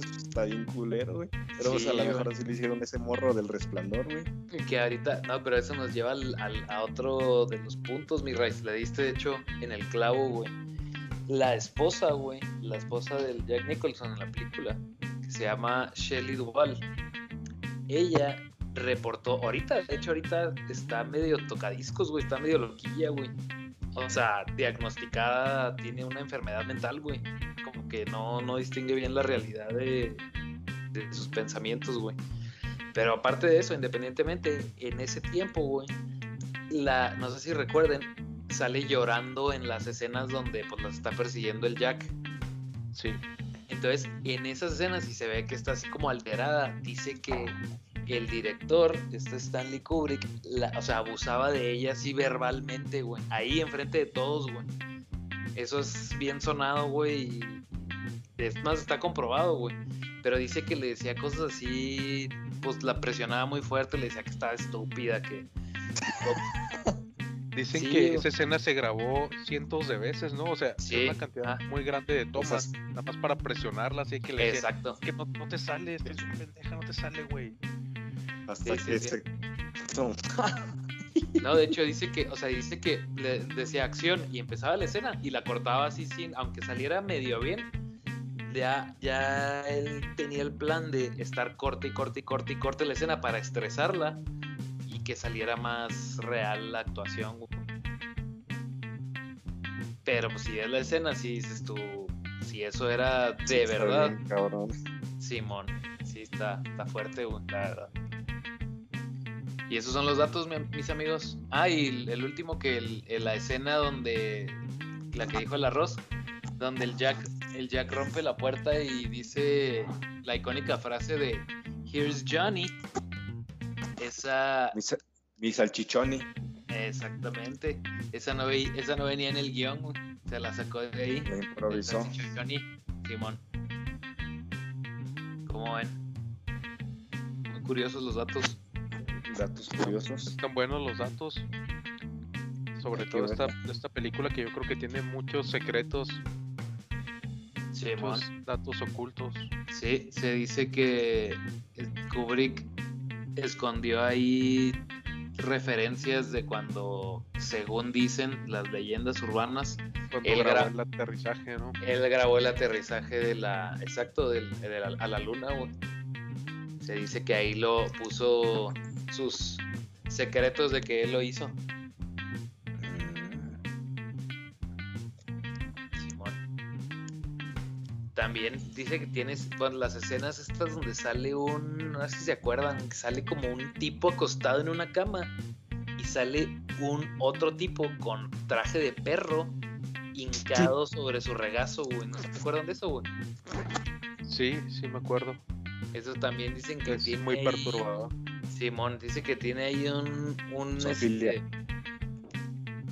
[SPEAKER 3] [laughs] Está bien culero, güey. Pero a lo mejor así le hicieron ese morro del resplandor, güey.
[SPEAKER 1] Que ahorita, no, pero eso nos lleva al, al- a otro de los puntos, mi Rice. Le diste, de hecho, en el clavo, güey. La esposa, güey, la esposa del Jack Nicholson en la película, que se llama Shelley Duvall. Ella reportó, ahorita, de hecho, ahorita está medio tocadiscos, güey, está medio loquilla, güey. O sea, diagnosticada, tiene una enfermedad mental, güey. Como que no, no distingue bien la realidad de, de sus pensamientos, güey. Pero aparte de eso, independientemente, en ese tiempo, güey, la, no sé si recuerden, sale llorando en las escenas donde pues las está persiguiendo el Jack.
[SPEAKER 4] Sí.
[SPEAKER 1] Entonces, en esas escenas, y se ve que está así como alterada, dice que el director, este Stanley Kubrick, la- o sea, abusaba de ella así verbalmente, güey. Ahí enfrente de todos, güey. Eso es bien sonado, güey. Es más, está comprobado, güey. Pero dice que le decía cosas así, pues la presionaba muy fuerte, le decía que estaba estúpida, que... [laughs]
[SPEAKER 4] Dicen
[SPEAKER 1] Sí,
[SPEAKER 4] que esa escena se grabó cientos de veces, ¿no? O sea,
[SPEAKER 1] Sí,
[SPEAKER 4] una cantidad
[SPEAKER 1] ah.
[SPEAKER 4] muy grande de tomas,
[SPEAKER 3] Esas-
[SPEAKER 4] nada más para presionarla, así que le decía,
[SPEAKER 1] Exacto.
[SPEAKER 4] "Es que no, no te sale, estás bien pendeja, no te sale, güey.
[SPEAKER 3] Hasta
[SPEAKER 1] Sí,
[SPEAKER 3] que
[SPEAKER 1] sí,
[SPEAKER 3] se. No, [laughs]
[SPEAKER 1] No, de hecho dice que, o sea, dice que le decía acción y empezaba la escena y la cortaba así sin, aunque saliera medio bien, ya, ya él tenía el plan de estar corte y corte y corte y corte la escena para estresarla y que saliera más real la actuación. Pero pues si es la escena, si dices tú, si eso era de
[SPEAKER 3] sí, está
[SPEAKER 1] verdad,
[SPEAKER 3] bien, cabrón.
[SPEAKER 1] Simón, sí está, está fuerte, la verdad. Y esos son los datos, mi- mis amigos. Ah, y el, último que el- el- la escena donde la que dijo el arroz, donde el Jack, el Jack rompe la puerta y dice la icónica frase de Here's Johnny. Esa,
[SPEAKER 3] Mi, sa- mi salchichoni.
[SPEAKER 1] exactamente, esa no, ve- esa no venía en el guion, se la sacó de ahí. El
[SPEAKER 3] improvisó.
[SPEAKER 1] Johnny, Simón. ¿Cómo ven? Muy curiosos los datos.
[SPEAKER 3] Datos curiosos.
[SPEAKER 4] Están buenos los datos. Sobre todo esta, película que yo creo que tiene muchos secretos,
[SPEAKER 1] Simón.
[SPEAKER 4] muchos datos ocultos.
[SPEAKER 1] Sí, se dice que eh, Kubrick escondió ahí referencias de cuando, según dicen las leyendas urbanas,
[SPEAKER 4] Cuando
[SPEAKER 1] El
[SPEAKER 4] grabó
[SPEAKER 1] gra-
[SPEAKER 4] el aterrizaje, ¿no?
[SPEAKER 1] él grabó el aterrizaje de la, exacto, del- de la- a la luna, güey. Se dice que ahí lo puso sus secretos de que él lo hizo. Simón. también dice que tienes bueno, las escenas estas donde sale un, no sé si se acuerdan, que sale como un tipo acostado en una cama y sale un otro tipo con traje de perro hincado sobre su regazo, güey. ¿No se acuerdan de eso, güey?
[SPEAKER 4] Sí, sí me acuerdo.
[SPEAKER 1] Eso también dicen que
[SPEAKER 4] Es
[SPEAKER 1] tiene
[SPEAKER 4] muy
[SPEAKER 1] ahí-
[SPEAKER 4] perturbador.
[SPEAKER 1] Simón dice que tiene ahí un, un este,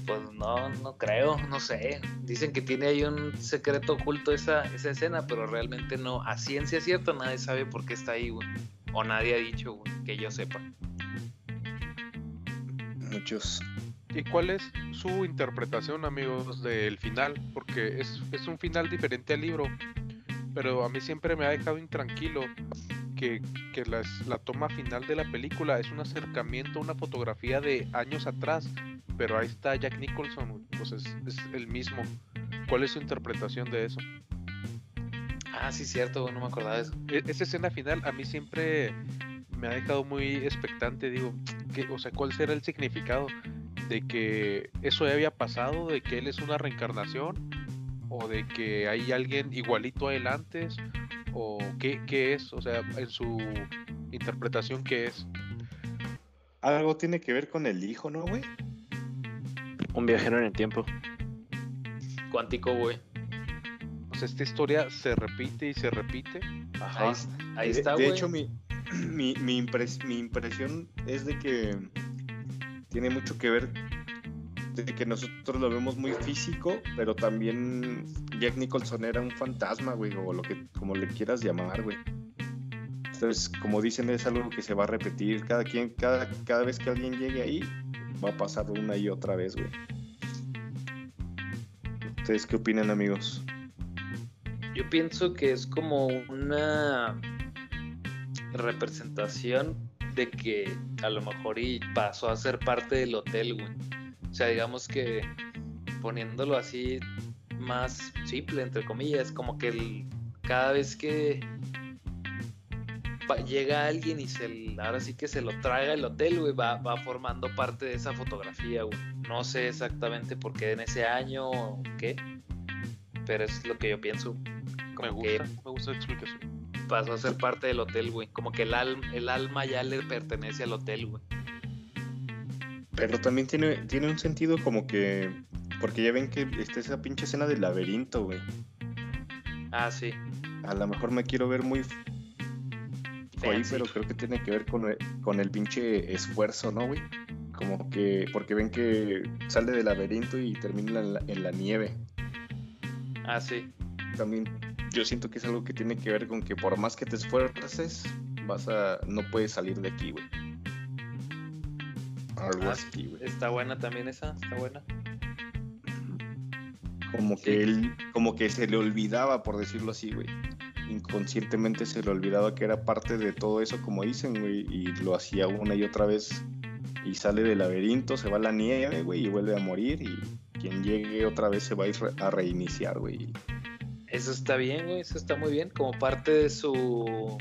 [SPEAKER 1] pues no, no creo, no sé. Dicen que tiene ahí un secreto oculto esa, esa escena, pero realmente no, a ciencia cierta nadie sabe por qué está ahí, güey. O nadie ha dicho, güey, que yo sepa.
[SPEAKER 3] Muchos.
[SPEAKER 4] ¿Y cuál es su interpretación, amigos, del final? Porque es, es un final diferente al libro, pero a mí siempre me ha dejado intranquilo que, que las- la toma final de la película es un acercamiento, una fotografía de años atrás, pero ahí está Jack Nicholson, pues es, es el mismo. ¿Cuál es su interpretación de eso?
[SPEAKER 1] Ah, sí, cierto, no me acordaba de eso.
[SPEAKER 4] E- esa escena final a mí siempre me ha dejado muy expectante, digo, que, o sea, ¿cuál será el significado de que eso ya había pasado, de que él es una reencarnación, o de que hay alguien igualito a él antes, o qué, qué es, o sea, en su interpretación qué es?
[SPEAKER 3] Algo tiene que ver con el hijo, ¿no, güey?
[SPEAKER 2] Un viajero en el tiempo.
[SPEAKER 1] Cuántico, güey.
[SPEAKER 4] O sea, esta historia se repite y se repite.
[SPEAKER 1] Ahí, ahí
[SPEAKER 3] De-
[SPEAKER 1] está,
[SPEAKER 3] de,
[SPEAKER 1] güey.
[SPEAKER 3] hecho, mi, [clears throat] mi, mi, impres- mi impresión es de que tiene mucho que ver de que nosotros lo vemos muy físico, pero también Jack Nicholson era un fantasma, güey, o lo que como le quieras llamar, güey. Entonces, como dicen, es algo que se va a repetir cada quien, cada, cada vez que alguien llegue ahí, va a pasar una y otra vez, güey. ¿Ustedes qué opinan, amigos?
[SPEAKER 1] Yo pienso que es como una representación de que a lo mejor y pasó a ser parte del hotel, güey. O sea, digamos que poniéndolo así más simple, entre comillas, como que el- cada vez que llega alguien y se, ahora sí que se lo traga el hotel, güey, va, va formando parte de esa fotografía, güey. No sé exactamente por qué en ese año o qué, pero es lo que yo pienso.
[SPEAKER 4] Me
[SPEAKER 1] Como que
[SPEAKER 4] gusta, me gusta la explicación.
[SPEAKER 1] pasó a ser parte del hotel, güey. Como que el, al- el alma ya le pertenece al hotel, güey.
[SPEAKER 3] Pero también tiene, tiene un sentido como que. Porque ya ven que está esa pinche escena del laberinto, güey.
[SPEAKER 1] Ah, sí.
[SPEAKER 3] A lo mejor me quiero ver muy ahí, pero creo que tiene que ver con el, con el pinche esfuerzo, ¿no, güey? Como que. Porque ven que sale del laberinto y termina en la, en la nieve.
[SPEAKER 1] Ah, sí.
[SPEAKER 3] También yo siento que es algo que tiene que ver con que por más que te esfuerces, vas a. no puedes salir de aquí, güey. Algo
[SPEAKER 1] Ah,
[SPEAKER 3] así, güey.
[SPEAKER 1] Está buena también esa, está buena.
[SPEAKER 3] Como
[SPEAKER 1] Sí.
[SPEAKER 3] que él, como que se le olvidaba, por decirlo así, güey. Inconscientemente se le olvidaba que era parte de todo eso, como dicen, güey, y lo hacía una y otra vez. Y sale del laberinto, se va a la nieve, güey, y vuelve a morir. Y quien llegue otra vez se va a ir a reiniciar, güey.
[SPEAKER 1] Eso está bien, güey. Eso está muy bien. Como parte de su.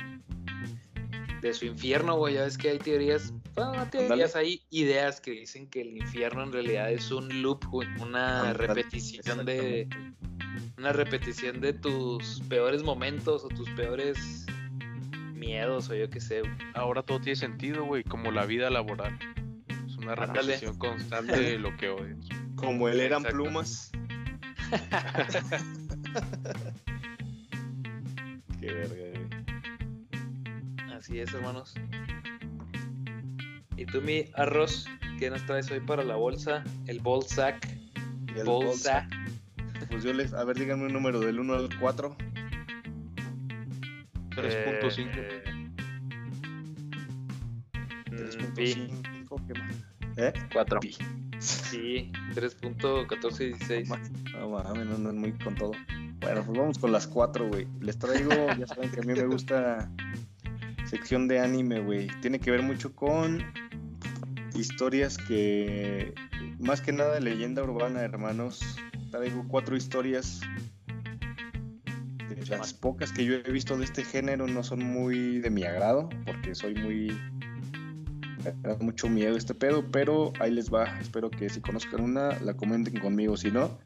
[SPEAKER 1] de su infierno, güey. Ya ves que hay teorías. Bueno, no teorías, hay ideas que dicen que el infierno en realidad es un loop. Una repetición de. Una repetición de tus peores momentos o tus peores miedos o yo qué sé.
[SPEAKER 4] Ahora todo tiene sentido, güey, como la vida laboral. Es una repetición constante de lo que odias.
[SPEAKER 3] Como él eran plumas. [laughs] Qué verga, güey.
[SPEAKER 1] Así es, hermanos. ¿Y tú, mi arroz? ¿Qué nos traes hoy para la bolsa? El bolsac.
[SPEAKER 3] El
[SPEAKER 1] Bolsa.
[SPEAKER 3] Pues yo les, a ver, díganme un número del 1 al 4.
[SPEAKER 4] 3.5.
[SPEAKER 1] Eh, mm, pi.
[SPEAKER 3] 3.5, ¿qué más? ¿Eh?
[SPEAKER 2] 4.
[SPEAKER 3] Pi.
[SPEAKER 1] Sí, 3.1416.
[SPEAKER 3] No mames, no, no muy con todo. Bueno, pues vamos con las 4, güey. Les traigo, ya saben que a mí me gusta sección de anime, güey. Tiene que ver mucho con historias que, más que nada leyenda urbana, hermanos. Traigo cuatro historias. De las pocas que yo he visto de este género no son muy de mi agrado, porque soy muy... me da mucho miedo este pedo, pero ahí les va. Espero que si conozcan una, la comenten conmigo. Si no,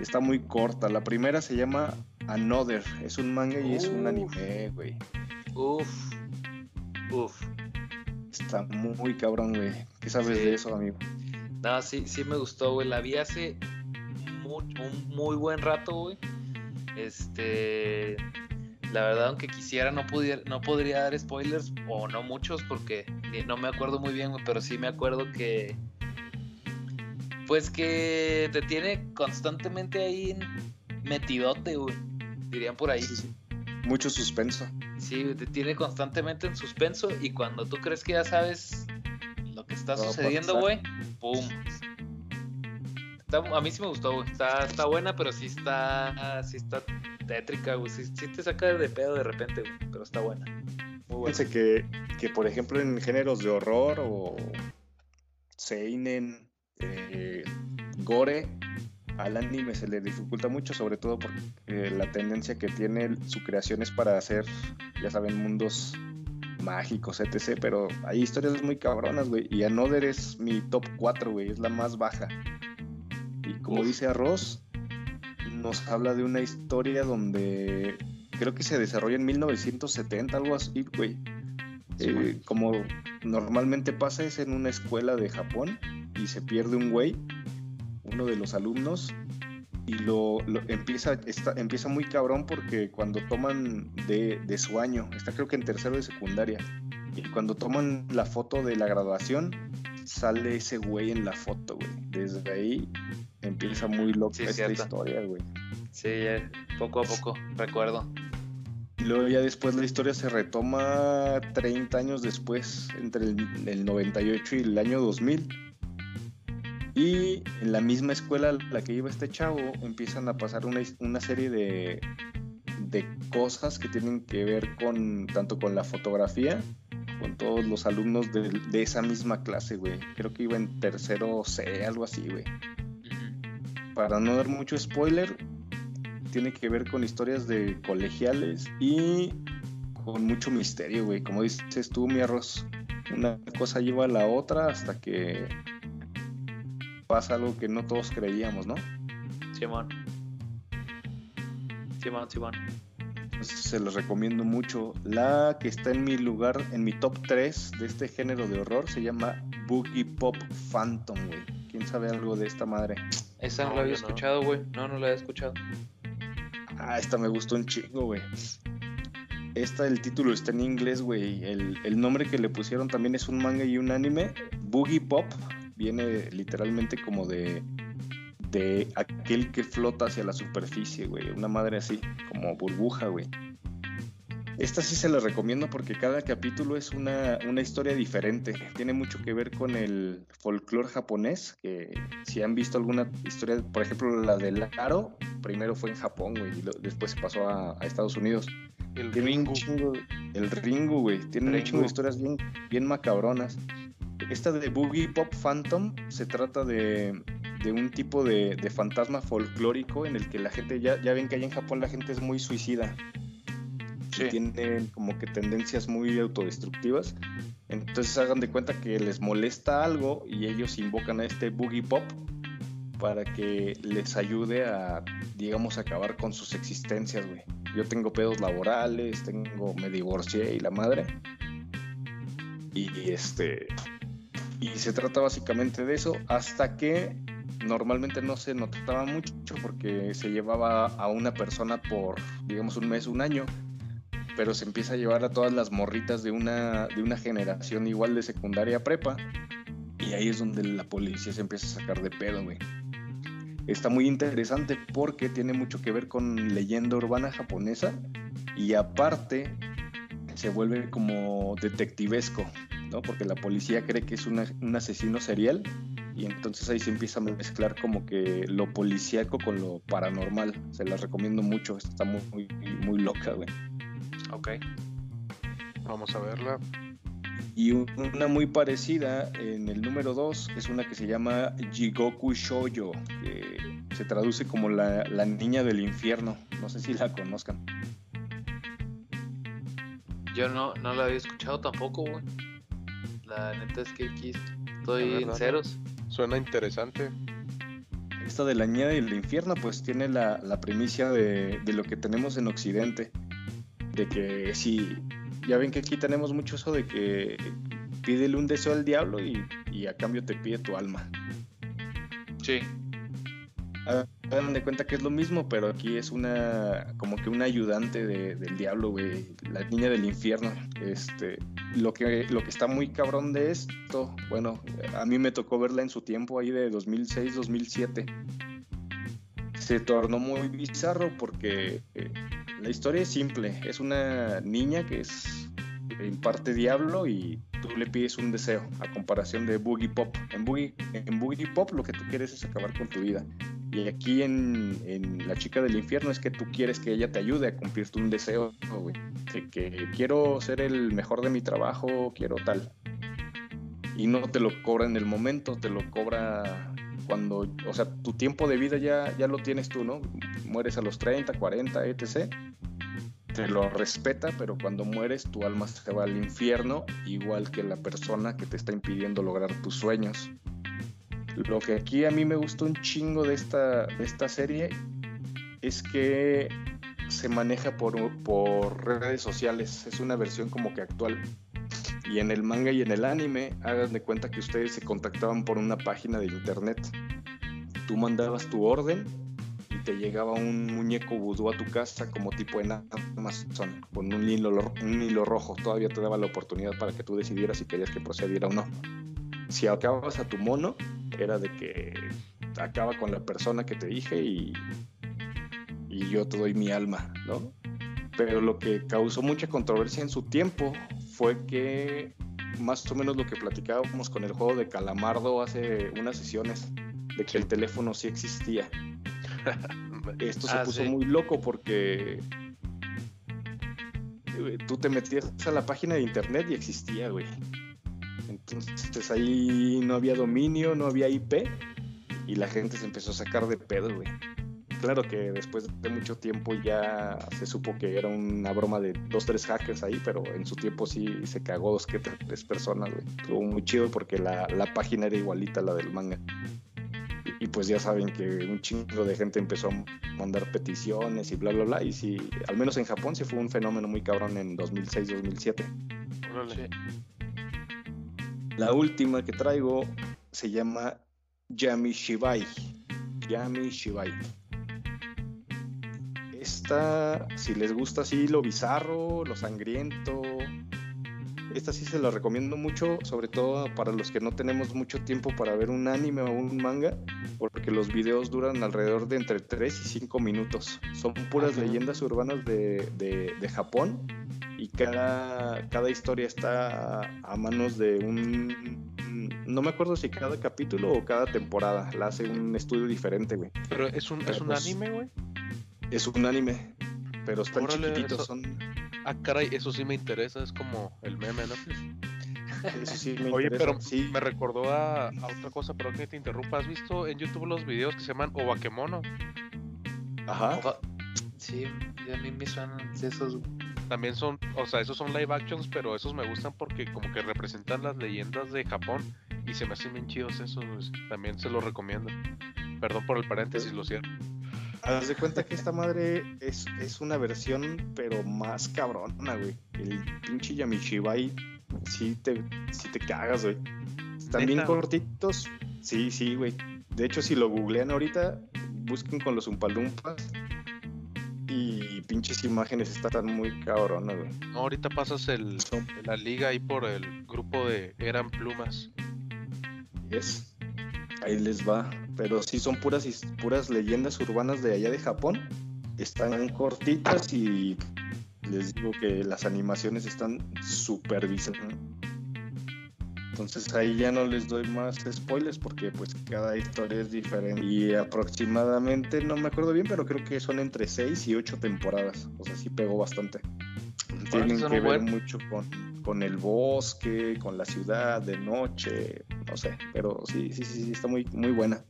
[SPEAKER 3] está muy corta. La primera se llama Another. Es un manga y es un anime, güey.
[SPEAKER 1] Uf. Uf.
[SPEAKER 3] Está muy cabrón, güey. ¿Qué sabes
[SPEAKER 1] Sí.
[SPEAKER 3] de eso, amigo?
[SPEAKER 1] No, sí, sí me gustó, güey. La vi hace un muy buen rato, güey. Este. La verdad, aunque quisiera, no, pudiera, no podría dar spoilers, o no muchos, porque ni- no me acuerdo muy bien, güey, pero sí me acuerdo que. Pues que te tiene constantemente ahí metidote, güey. Dirían por ahí.
[SPEAKER 3] Mucho suspenso.
[SPEAKER 1] Sí, te tiene constantemente en suspenso y cuando tú crees que ya sabes lo que está sucediendo, güey, ¡pum! Está- a mí sí me gustó, güey. Está, está buena, pero sí está, sí está tétrica, güey. Sí, sí te saca de pedo de repente, güey, pero está buena. Muy buena.
[SPEAKER 3] Fíjense que, que, por ejemplo, en géneros de horror o seinen, eh, gore, al anime se le dificulta mucho, sobre todo por eh, la tendencia que tiene su creación es para hacer, ya saben, mundos mágicos, etc. Pero hay historias muy cabronas, güey. Y Another es mi top 4, güey. Es la más baja. Y como
[SPEAKER 1] Uf.
[SPEAKER 3] dice Arroz, nos habla de una historia donde creo que se desarrolla en 1970, algo así, güey. Eh, como normalmente pasa es en una escuela de Japón y se pierde un güey, uno de los alumnos, y lo, lo- empieza, está, empieza muy cabrón porque cuando toman de, de su año, está creo que en tercero de secundaria, y cuando toman la foto de la graduación, sale ese güey en la foto, güey. Desde ahí empieza muy loca
[SPEAKER 1] Sí, es
[SPEAKER 3] esta
[SPEAKER 1] cierto.
[SPEAKER 3] historia, güey.
[SPEAKER 1] Sí, poco a poco, recuerdo.
[SPEAKER 3] Y luego ya después la historia se retoma 30 años después, entre el, el 98 y el año 2000. Y en la misma escuela a la que iba este chavo empiezan a pasar una, una serie de, de cosas que tienen que ver con tanto con la fotografía, con todos los alumnos de, de esa misma clase, güey. Creo que iba en tercero C, algo así, güey para no dar mucho spoiler, tiene que ver con historias de colegiales y con mucho misterio, güey. Como dices tú, mi arroz, una cosa lleva a la otra hasta que pasa algo que no todos creíamos, ¿no?
[SPEAKER 1] Simón. Simón, Simón.
[SPEAKER 3] Entonces se los recomiendo mucho. La que está en mi lugar, en mi top 3 de este género de horror, se llama Boogie Pop Phantom, güey. ¿Quién sabe algo de esta madre?
[SPEAKER 1] Esa no,
[SPEAKER 2] No,
[SPEAKER 1] la había escuchado, güey. No, no la había escuchado.
[SPEAKER 3] Ah, esta me gustó un chingo, güey. Esta, el título está en inglés, güey. El, el nombre que le pusieron también es un manga y un anime. Boogie Pop viene literalmente como de, de aquel que flota hacia la superficie, güey. Una madre así, como burbuja, güey. Esta sí se la recomiendo porque cada capítulo es una, una historia diferente. Tiene mucho que ver con el folclore japonés, que si han visto alguna historia, por ejemplo la del Aro, primero fue en Japón, güey, y lo- después se pasó a, a Estados Unidos.
[SPEAKER 4] El
[SPEAKER 3] Tiene
[SPEAKER 4] Ringu.
[SPEAKER 3] chingo, el Ringu, güey, tiene un chingo de historias bien, bien macabronas. Esta de Boogie Pop Phantom se trata de, de un tipo de, de fantasma folclórico en el que la gente, ya, ya ven que allá en Japón la gente es muy suicida.
[SPEAKER 1] Sí.
[SPEAKER 3] Tienen como que tendencias muy autodestructivas. Entonces hagan de cuenta que les molesta algo y ellos invocan a este Boogie Pop para que les ayude a, digamos, acabar con sus existencias, güey. Yo tengo pedos laborales, tengo, me divorcié y la madre. Y este. Y se trata básicamente de eso, hasta que normalmente no se notaba mucho porque se llevaba a una persona por, digamos, un mes, un año, pero se empieza a llevar a todas las morritas de una, de una generación igual de secundaria prepa, y ahí es donde la policía se empieza a sacar de pedo, güey. Está muy interesante porque tiene mucho que ver con leyenda urbana japonesa y aparte se vuelve como detectivesco, ¿no? Porque la policía cree que es una- un asesino serial y entonces ahí se empieza a mezclar como que lo policíaco con lo paranormal. Se las recomiendo mucho, está muy, muy, muy loca, güey.
[SPEAKER 1] Ok.
[SPEAKER 4] Vamos a verla.
[SPEAKER 3] Y un- una muy parecida en el número 2 es una que se llama Jigoku Shoujo, que se traduce como la, la niña del infierno. No sé si la conozcan.
[SPEAKER 1] Yo no, no la había escuchado tampoco, güey. La neta es que aquí estoy en ceros.
[SPEAKER 4] Suena interesante.
[SPEAKER 3] esta de la niña del infierno, pues tiene la, la primicia de, de lo que tenemos en Occidente. De que si, ya ven que aquí tenemos mucho eso de que pídele un deseo al diablo y, y a cambio te pide tu alma.
[SPEAKER 1] Sí.
[SPEAKER 3] Hagan de cuenta que es lo mismo, pero aquí es una como que una ayudante de- del diablo, güey, la niña del infierno. Este, lo que lo que está muy cabrón de esto, bueno, a mí me tocó verla en su tiempo ahí de 2006, 2007. Se tornó muy bizarro porque eh, la historia es simple, es una niña que es en parte diablo y tú le pides un deseo a comparación de Boogie Pop. En Boogie, en Boogie Pop lo que tú quieres es acabar con tu vida. Y aquí en, La Chica del Infierno es que tú quieres que ella te ayude a cumplirte un deseo, güey. De que quiero ser el mejor de mi trabajo, quiero tal. Y no te lo cobra en el momento, te lo cobra cuando, o sea, tu tiempo de vida ya, ya lo tienes tú, ¿no? Mueres a los 30, 40, etc. Te lo respeta, pero cuando mueres tu alma se va al infierno, igual que la persona que te está impidiendo lograr tus sueños. Lo que aquí a mí me gustó un chingo de esta, de esta serie es que se maneja por, por redes sociales. Es una versión como que actual. Y en el manga y en el anime, hagan de cuenta que ustedes se contactaban por una página de internet. Tú mandabas tu orden y te llegaba un muñeco vudú a tu casa como tipo en Amazon, con un hilo, lo- un hilo rojo. Todavía te daba la oportunidad para que tú decidieras si querías que procediera o no. Si acabas a tu mono, era de que acaba con la persona que te dije y, y yo te doy mi alma, ¿no? Pero lo que causó mucha controversia en su tiempo fue que más o menos lo que platicábamos con el juego de Calamardo hace unas sesiones, de que el teléfono sí existía. [laughs] Esto se
[SPEAKER 1] Ah,
[SPEAKER 3] puso
[SPEAKER 1] sí.
[SPEAKER 3] muy loco porque eh, tú te metías a la página de internet y existía, güey. Entonces ahí no había dominio, no había IP y la gente se empezó a sacar de pedo, güey. Claro que después de mucho tiempo ya se supo que era una broma de dos, tres hackers ahí, pero en su tiempo sí se cagó dos que tres personas, güey. Estuvo muy chido porque la, la página era igualita a la del manga. Y, y pues ya saben que un chingo de gente empezó a mandar peticiones y bla, bla, bla. Y sí, al menos en Japón sí fue un fenómeno muy cabrón en 2006, 2007.
[SPEAKER 4] Órale.
[SPEAKER 3] La última que traigo se llama Yami Shibai. Yami Shibai. Esta, si les gusta así lo bizarro, lo sangriento, esta sí se la recomiendo mucho, sobre todo para los que no tenemos mucho tiempo para ver un anime o un manga, porque los videos duran alrededor de entre 3 y 5 minutos. Son puras
[SPEAKER 2] Ajá.
[SPEAKER 3] leyendas urbanas de, de- de Japón y cada, cada historia está a, a manos de un... No me acuerdo si cada capítulo o cada temporada la hace un estudio diferente, güey.
[SPEAKER 4] Pero es un, es un
[SPEAKER 3] pues-
[SPEAKER 4] anime, güey.
[SPEAKER 3] Es un anime, pero están
[SPEAKER 4] Órale,
[SPEAKER 3] chiquititos,
[SPEAKER 4] eso-
[SPEAKER 3] son...
[SPEAKER 4] Ah, caray, eso sí me interesa, es como el meme, ¿no?
[SPEAKER 3] Eso sí me [laughs]
[SPEAKER 4] Oye,
[SPEAKER 3] interesa,
[SPEAKER 4] pero
[SPEAKER 3] sí.
[SPEAKER 4] me recordó a, a otra cosa, pero que te interrumpa. ¿Has visto en YouTube los videos que se llaman Obakemono?
[SPEAKER 3] Ajá.
[SPEAKER 1] Sí, a mí me suenan esos.
[SPEAKER 4] También son, o sea, esos son live actions, pero esos me gustan porque como que representan las leyendas de Japón y se me hacen bien chidos esos. pues, También se los recomiendo. Perdón por el paréntesis, lo cierro.
[SPEAKER 3] Haz de cuenta que esta madre es, es una versión, pero más cabrona, güey. El pinche Yamishibai, sí te, sí te cagas, güey. Están bien cortitos. Sí, sí, güey. De hecho, si lo googlean ahorita, busquen con los Umpalumpas. Y pinches imágenes están muy cabronas, güey.
[SPEAKER 4] No, ahorita pasas el, la liga ahí por el grupo de Eran Plumas.
[SPEAKER 3] Yes. Ahí les va. Pero sí son puras, puras leyendas urbanas de allá de Japón. Están cortitas y les digo que las animaciones están súper bizarras. Entonces ahí ya no les doy más spoilers porque pues cada historia es diferente. Y aproximadamente, no me acuerdo bien, pero creo que son entre 6 y 8 temporadas. O sea, sí pegó bastante. Tienen que ver
[SPEAKER 1] buen-
[SPEAKER 3] mucho con, con el bosque, con la ciudad de noche, no sé, pero sí, sí, sí, sí, está muy, muy buena.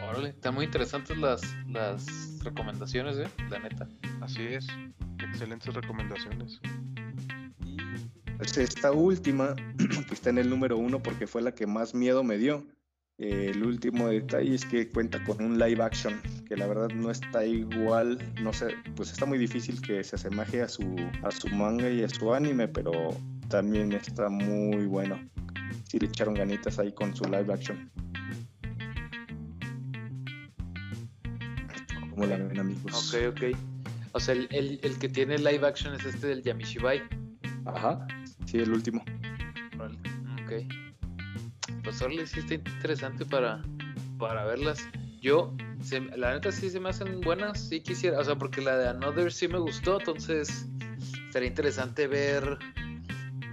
[SPEAKER 1] Órale, están muy interesantes las, las recomendaciones, eh, la neta.
[SPEAKER 4] Así es. Excelentes recomendaciones.
[SPEAKER 3] Pues esta última, [clears throat] que está en el número uno porque fue la que más miedo me dio, Eh, el último detalle es que cuenta con un live action, que la verdad no está igual, no sé, pues está muy difícil que se asemeje a su, a su manga y a su anime, pero también está muy bueno. Sí le echaron ganitas ahí con su live action. ¿Cómo la ven amigos?
[SPEAKER 1] Ok, ok. O sea, el, el- el que tiene live action es este del Yamishibai.
[SPEAKER 3] Ajá, sí, el último.
[SPEAKER 1] Órale, Ok. Pues órale, sí está interesante para, para verlas. Yo, se- la neta sí se me hacen buenas, sí quisiera, o sea, porque la de Another sí me gustó, entonces estaría interesante ver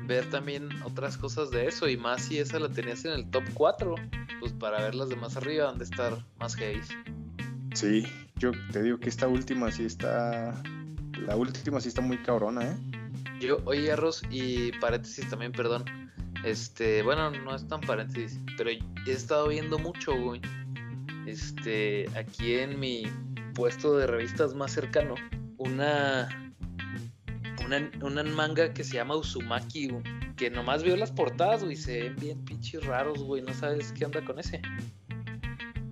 [SPEAKER 1] ver también otras cosas de eso y más si esa la tenías en el top 4, pues para ver las de más arriba, donde estar más heavy.
[SPEAKER 3] Sí, yo te digo que esta última sí está. La última sí está muy cabrona, ¿eh?
[SPEAKER 1] Yo, oye, Arroz, y paréntesis también, perdón. Este, bueno, no es tan paréntesis, pero he estado viendo mucho, güey. Este, aquí en mi puesto de revistas más cercano, una. Una, una manga que se llama Uzumaki, güey, que nomás veo las portadas, güey, se ven bien pinches raros, güey, no sabes qué onda con ese.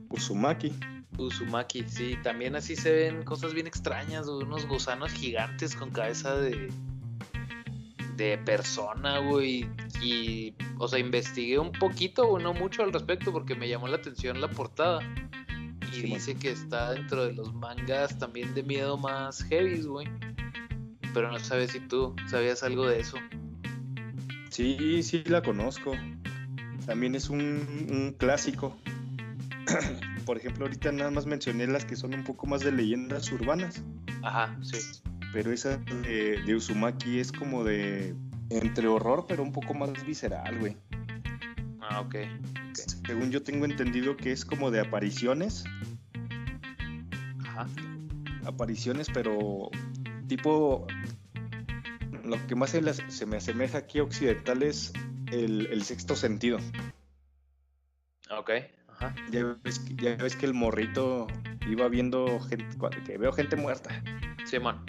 [SPEAKER 3] Uzumaki.
[SPEAKER 1] Uzumaki, sí, también así se ven cosas bien extrañas, güey, unos gusanos gigantes con cabeza de de persona, güey, y o sea, investigué un poquito, güey, no mucho al respecto porque me llamó la atención la portada. Y dice que está dentro de los mangas también de miedo más heavy, güey. Pero no sabes si tú sabías algo de eso.
[SPEAKER 3] Sí, sí la conozco. También es un, un clásico. [clears throat] Por ejemplo, ahorita nada más mencioné las que son un poco más de leyendas urbanas.
[SPEAKER 1] Ajá, sí.
[SPEAKER 3] Pero esa de, de Uzumaki es como de. Entre horror, pero un poco más visceral, güey.
[SPEAKER 1] Ah, ok.
[SPEAKER 3] Según yo tengo entendido que es como de apariciones.
[SPEAKER 1] Ajá.
[SPEAKER 3] apariciones, pero tipo lo que más se, las- se me asemeja aquí a occidental es el, el sexto sentido.
[SPEAKER 1] Ok. Ajá.
[SPEAKER 3] Ya ves, que- ya ves que el morrito iba viendo gente, que veo gente muerta
[SPEAKER 1] Simón.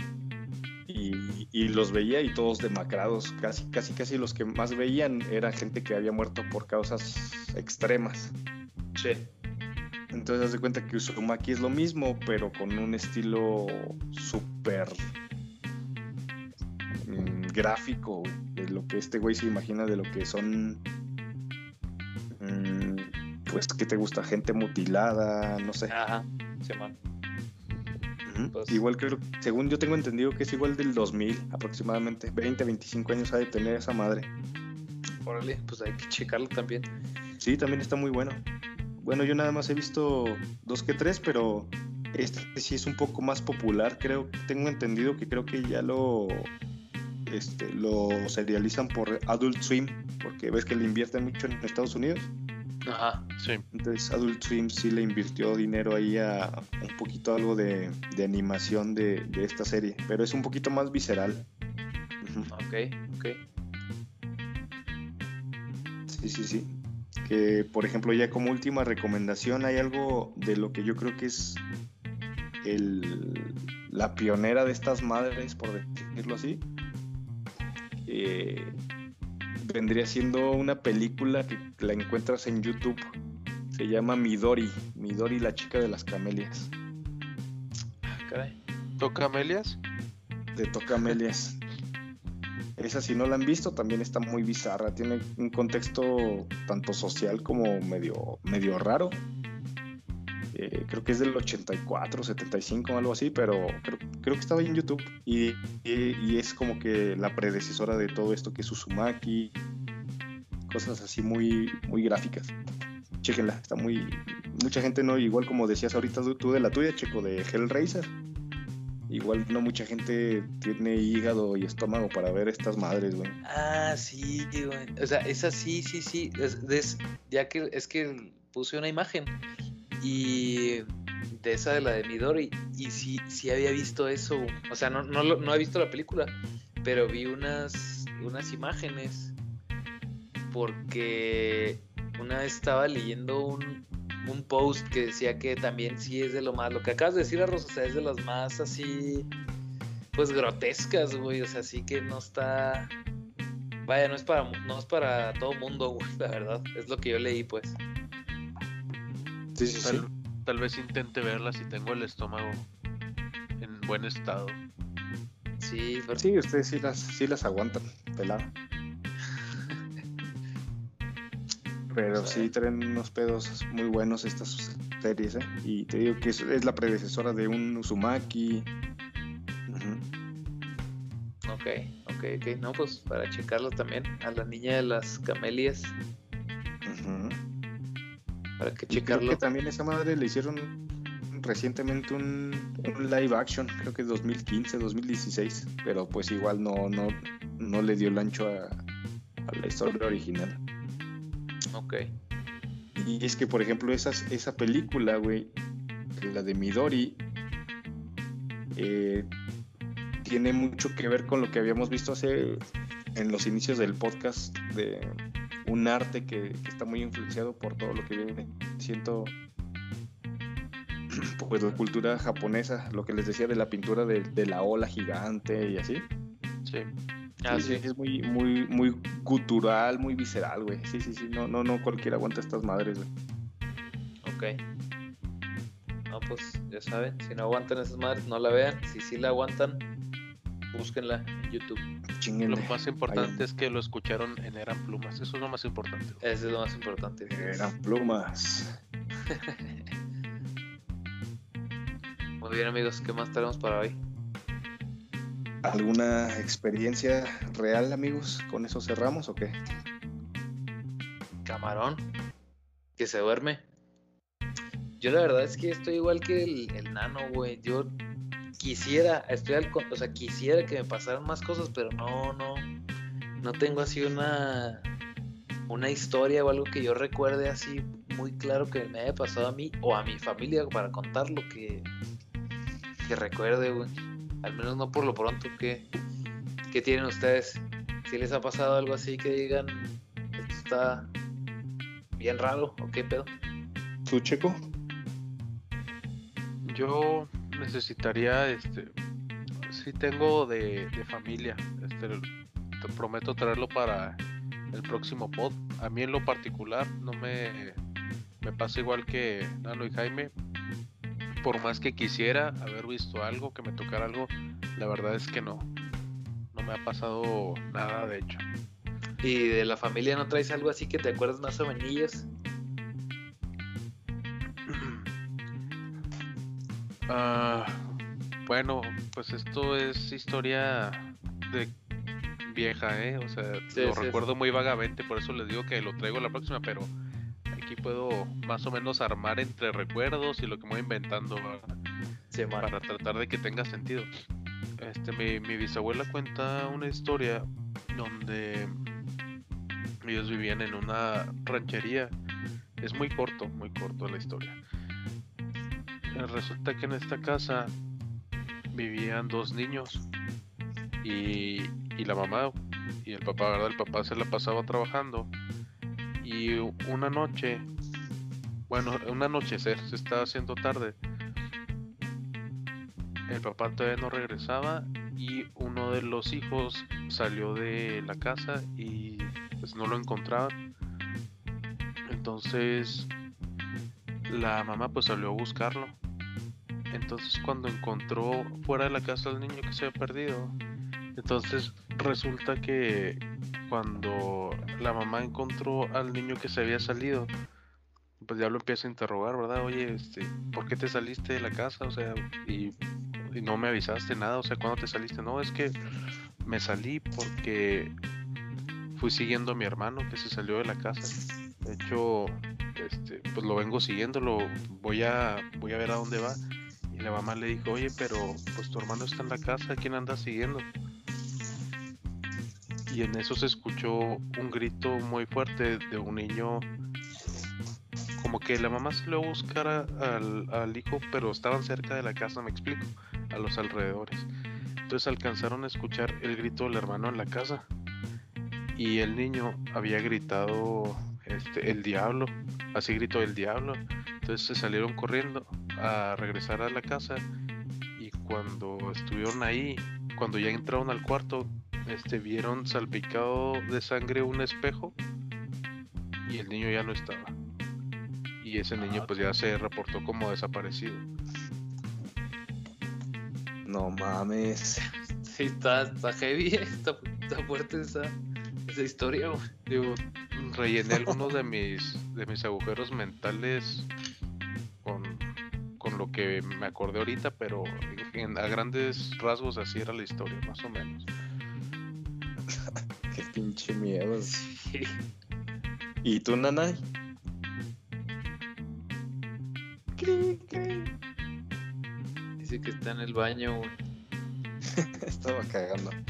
[SPEAKER 3] Y, y los veía y todos demacrados, casi, casi, casi los que más veían era gente que había muerto por causas extremas.
[SPEAKER 1] Sí.
[SPEAKER 3] Entonces haz de cuenta que Uzumaki es lo mismo, pero con un estilo súper mm, gráfico, de lo que este güey se imagina de lo que son, mm, pues, ¿qué te gusta? Gente mutilada, no sé.
[SPEAKER 1] Ajá.
[SPEAKER 3] Ujú.
[SPEAKER 1] Pues-
[SPEAKER 3] Igual creo, según yo tengo entendido que es igual del 2000 aproximadamente, 20, 25 años ha de tener esa madre.
[SPEAKER 1] Órale, pues hay que checarlo también.
[SPEAKER 3] Sí, también está muy bueno. Bueno, yo nada más he visto dos que tres, pero este sí es un poco más popular, creo. Tengo entendido que creo que ya lo este, lo serializan por Adult Swim, porque ves que le invierten mucho en Estados Unidos.
[SPEAKER 1] Ajá.
[SPEAKER 6] Sí.
[SPEAKER 3] Entonces Adult Swim sí le invirtió dinero ahí a un poquito algo de, de animación de, de esta serie, pero es un poquito más visceral.
[SPEAKER 1] Ok, ok.
[SPEAKER 3] Sí, sí, sí. Que, por ejemplo, ya como última recomendación, hay algo de lo que yo creo que es el, la pionera de estas madres, por decirlo así. Eh, vendría siendo una película que la encuentras en YouTube. Se llama Midori. Midori, la chica de las camelias.
[SPEAKER 1] Ah, Caray.
[SPEAKER 4] ¿Toca Amelias?
[SPEAKER 3] de Tocamelias. Esa si no la han visto también está muy bizarra, tiene un contexto tanto social como medio, medio raro. Eh, creo que es del 84, 75, algo así, pero creo, creo que estaba ahí en YouTube. Y, y- es como que la predecesora de todo esto que es Uzumaki, cosas así muy, muy gráficas. Chéquenla, está muy... Mucha gente no, igual como decías ahorita tú- de la tuya, Checo, de Hellraiser. Igual no mucha gente tiene hígado y estómago para ver estas madres, güey.
[SPEAKER 1] Ah, sí, güey. O sea, esa sí, sí, sí. Ya que es que puse una imagen y de esa de la de Midori y sí, sí había visto eso. O sea, no, no, no he visto la película, pero vi unas, unas imágenes porque una vez estaba leyendo un, un post que decía que también sí es de lo más, lo que acabas de decir, Arroz, o sea, es de las más así, pues grotescas, güey, o sea, sí que no está, vaya, no es para, no es para todo mundo, güey, [laughs] la verdad, es lo que yo leí, pues.
[SPEAKER 3] Sí, sí, sí.
[SPEAKER 4] Tal, vez intente verla si tengo el estómago en buen estado.
[SPEAKER 1] Sí, pero
[SPEAKER 3] Sí, ustedes sí las, sí las aguantan, pelada. Pero
[SPEAKER 1] a
[SPEAKER 3] sí traen unos pedos muy buenos estas series, ¿eh? Y te digo que es, es la predecesora de un Uzumaki. Ujú.
[SPEAKER 1] Ok, ok, ok. No, pues para checarlo también. A la niña de las camelias.
[SPEAKER 3] Ujú.
[SPEAKER 1] Para que
[SPEAKER 3] creo que también esa madre le hicieron recientemente un, un live action, creo que 2015, 2016, pero pues igual no, no, no le dio el ancho a, a la historia original.
[SPEAKER 1] Ok.
[SPEAKER 3] Y es que, por ejemplo, esas, esa película, güey, la de Midori, eh, tiene mucho que ver con lo que habíamos visto hace en los inicios del podcast de un arte que, que está muy influenciado por todo lo que viene siendo [clears throat] pues la cultura japonesa, lo que les decía de la pintura de, de la ola gigante y así.
[SPEAKER 4] Sí.
[SPEAKER 1] Ah,
[SPEAKER 3] Sí,
[SPEAKER 1] sí.
[SPEAKER 3] sí, Es muy, muy, muy gutural, muy visceral, güey. Sí, sí, sí. No, no, no cualquiera aguanta estas madres, güey.
[SPEAKER 1] Ok. No, pues ya saben, si no aguantan esas madres, no la vean. Si sí la aguantan, búsquenla en YouTube.
[SPEAKER 4] Lo más [laughs] importante es que lo escucharon en Eran Plumas. Eso es lo más importante.
[SPEAKER 1] Eso es lo más importante.
[SPEAKER 3] Eran plumas. [laughs]
[SPEAKER 1] Muy bien, amigos, ¿qué más tenemos para hoy?
[SPEAKER 3] ¿Alguna experiencia real, amigos? ¿Con eso cerramos o qué?
[SPEAKER 1] Camarón, que se duerme. Yo la verdad es que estoy igual que el, el nano, güey. Yo quisiera, estoy al, con- o sea, quisiera que me pasaran más cosas, pero no, no, no tengo así una, una historia o algo que yo recuerde así muy claro que me haya pasado a mí o a mi familia para contar lo que, que recuerde, güey. Al menos no por lo pronto. ¿Qué, qué tienen ustedes? Si les ha pasado algo así que digan, esto está bien raro o qué pedo.
[SPEAKER 3] ¿Tú, Checo?
[SPEAKER 4] Yo necesitaría, este, si tengo de, de familia, este, te prometo traerlo para el próximo pod. A mí en lo particular no me, me pasa igual que Nano y Jaime. Por más que quisiera haber visto algo, que me tocara algo, la verdad es que no. No me ha pasado nada, de hecho.
[SPEAKER 1] ¿Y de la familia no traes algo así que te acuerdas más o?
[SPEAKER 4] Ah, bueno, pues esto es historia de vieja, ¿eh? O sea,
[SPEAKER 1] Sí,
[SPEAKER 4] lo
[SPEAKER 1] sí,
[SPEAKER 4] recuerdo muy vagamente, por eso les digo que lo traigo la próxima, pero aquí puedo más o menos armar entre recuerdos y lo que me voy inventando para tratar de que tenga sentido. Este, mi, mi bisabuela cuenta una historia donde ellos vivían en una ranchería. Es muy corto, muy corto la historia. Eh, Resulta que en esta casa vivían dos niños y, y la mamá y el papá, ¿verdad? El papá se la pasaba trabajando y una noche, bueno, un anochecer, se estaba haciendo tarde. El papá todavía no regresaba y uno de los hijos salió de la casa y pues no lo encontraban. Entonces la mamá pues salió a buscarlo. Entonces cuando encontró fuera de la casa al niño que se había perdido, entonces resulta que cuando la mamá encontró al niño que se había salido, pues ya lo empieza a interrogar, ¿verdad? Oye, este, ¿por qué te saliste de la casa? O sea, y, y no me avisaste nada, o sea, ¿cuándo te saliste? No, es que me salí porque fui siguiendo a mi hermano que se salió de la casa. De hecho, este, pues lo vengo siguiendo, lo voy a, voy a ver a dónde va. La mamá le dijo, oye, pero pues tu hermano está en la casa, ¿quién anda siguiendo? Y en eso se escuchó un grito muy fuerte de un niño. Como que la mamá salió a buscar a- al, al hijo, pero estaban cerca de la casa, me explico, a los alrededores. Entonces alcanzaron a escuchar el grito del hermano en la casa. Y el niño había gritado este, el diablo, así gritó el diablo. Entonces se salieron corriendo a regresar a la casa y cuando estuvieron ahí, cuando ya entraron al cuarto, este, vieron salpicado de sangre un espejo y el niño ya no estaba. y ese niño pues ya se reportó como desaparecido.
[SPEAKER 3] No mames.
[SPEAKER 1] Sí, está, está heavy, [laughs] está, está fuerte esa, esa historia, güey.
[SPEAKER 4] Digo, rellené algunos de mis de mis agujeros mentales con lo que me acordé ahorita, pero en- a grandes rasgos así era la historia, más o menos. [laughs]
[SPEAKER 3] Qué pinche miedo.
[SPEAKER 1] Sí.
[SPEAKER 3] ¿Y tú, Nanay?
[SPEAKER 1] Dice que está en el baño, güey. [laughs]
[SPEAKER 3] Estaba cagando. [laughs]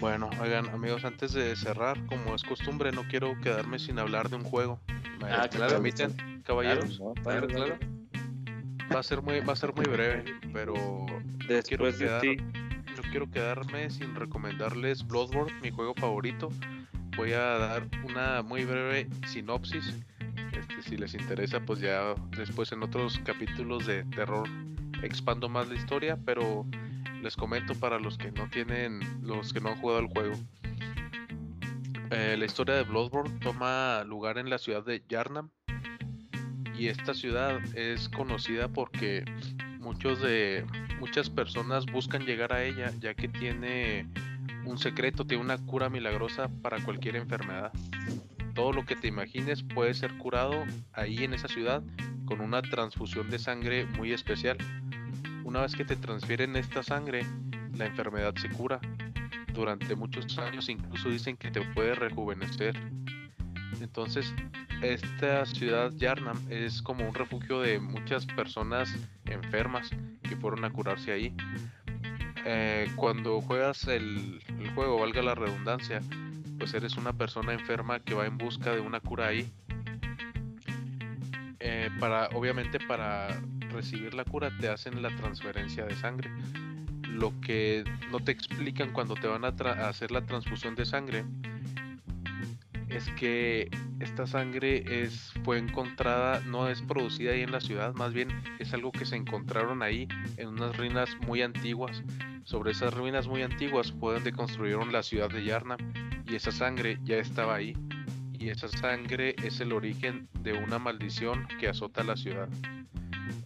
[SPEAKER 4] Bueno, oigan, amigos, antes de cerrar, como es costumbre, no quiero quedarme sin hablar de un juego. ¿Me,
[SPEAKER 1] Ah,
[SPEAKER 4] me
[SPEAKER 1] claro.
[SPEAKER 4] permiten, caballeros?
[SPEAKER 3] No,
[SPEAKER 1] Claro,
[SPEAKER 3] dale,
[SPEAKER 1] claro.
[SPEAKER 4] Va a ser muy, va a ser muy breve, pero
[SPEAKER 2] Después de
[SPEAKER 4] quedar-
[SPEAKER 2] ti.
[SPEAKER 4] no quiero quedarme sin recomendarles Bloodborne, mi juego favorito. Voy a dar una muy breve sinopsis. Este, si les interesa, pues ya después en otros capítulos de terror expando más la historia, pero les comento para los que no tienen, los que no han jugado el juego. Eh, la historia de Bloodborne toma lugar en la ciudad de Yarnam y esta ciudad es conocida porque muchos de muchas personas buscan llegar a ella ya que tiene un secreto, tiene una cura milagrosa para cualquier enfermedad. Todo lo que te imagines puede ser curado ahí en esa ciudad con una transfusión de sangre muy especial. Una vez que te transfieren esta sangre, la enfermedad se cura. Durante muchos años incluso dicen que te puede rejuvenecer. Entonces, esta ciudad Yarnam es como un refugio de muchas personas enfermas que fueron a curarse ahí. Eh, cuando juegas el, juego, valga la redundancia, pues eres una persona enferma que va en busca de una cura ahí. Eh, para, obviamente para recibir la cura te hacen la transferencia de sangre. Lo que no te explican cuando te van a, a hacer la transfusión de sangre es que esta sangre es, fue encontrada, no es producida ahí en la ciudad, más bien es algo que se encontraron ahí en unas ruinas muy antiguas. Sobre esas ruinas muy antiguas fue donde construyeron la ciudad de Yarnam y esa sangre ya estaba ahí. Y esa sangre es el origen de una maldición que azota la ciudad.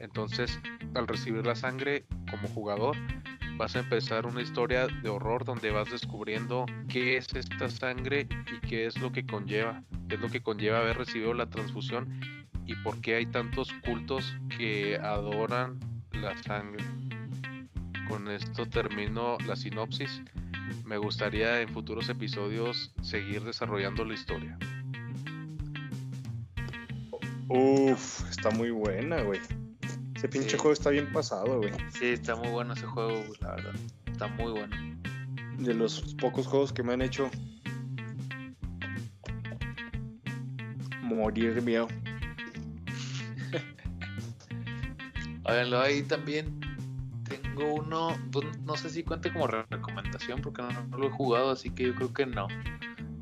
[SPEAKER 4] Entonces, al recibir la sangre como jugador, vas a empezar una historia de horror donde vas descubriendo qué es esta sangre y qué es lo que conlleva, qué es lo que conlleva haber recibido la transfusión y por qué hay tantos cultos que adoran la sangre. Con esto termino la sinopsis. Me gustaría en futuros episodios seguir desarrollando la historia.
[SPEAKER 3] Uf, está muy buena, güey. Ese pinche
[SPEAKER 1] Sí.
[SPEAKER 3] juego está bien pasado, güey.
[SPEAKER 1] Sí, está muy bueno ese juego, la verdad. Está muy bueno.
[SPEAKER 3] De los pocos juegos que me han hecho morir de miedo. [laughs]
[SPEAKER 1] Háganlo ahí también. Tengo uno, pues, no sé si cuente como re- recomendación porque no, no lo he jugado, así que yo creo que no.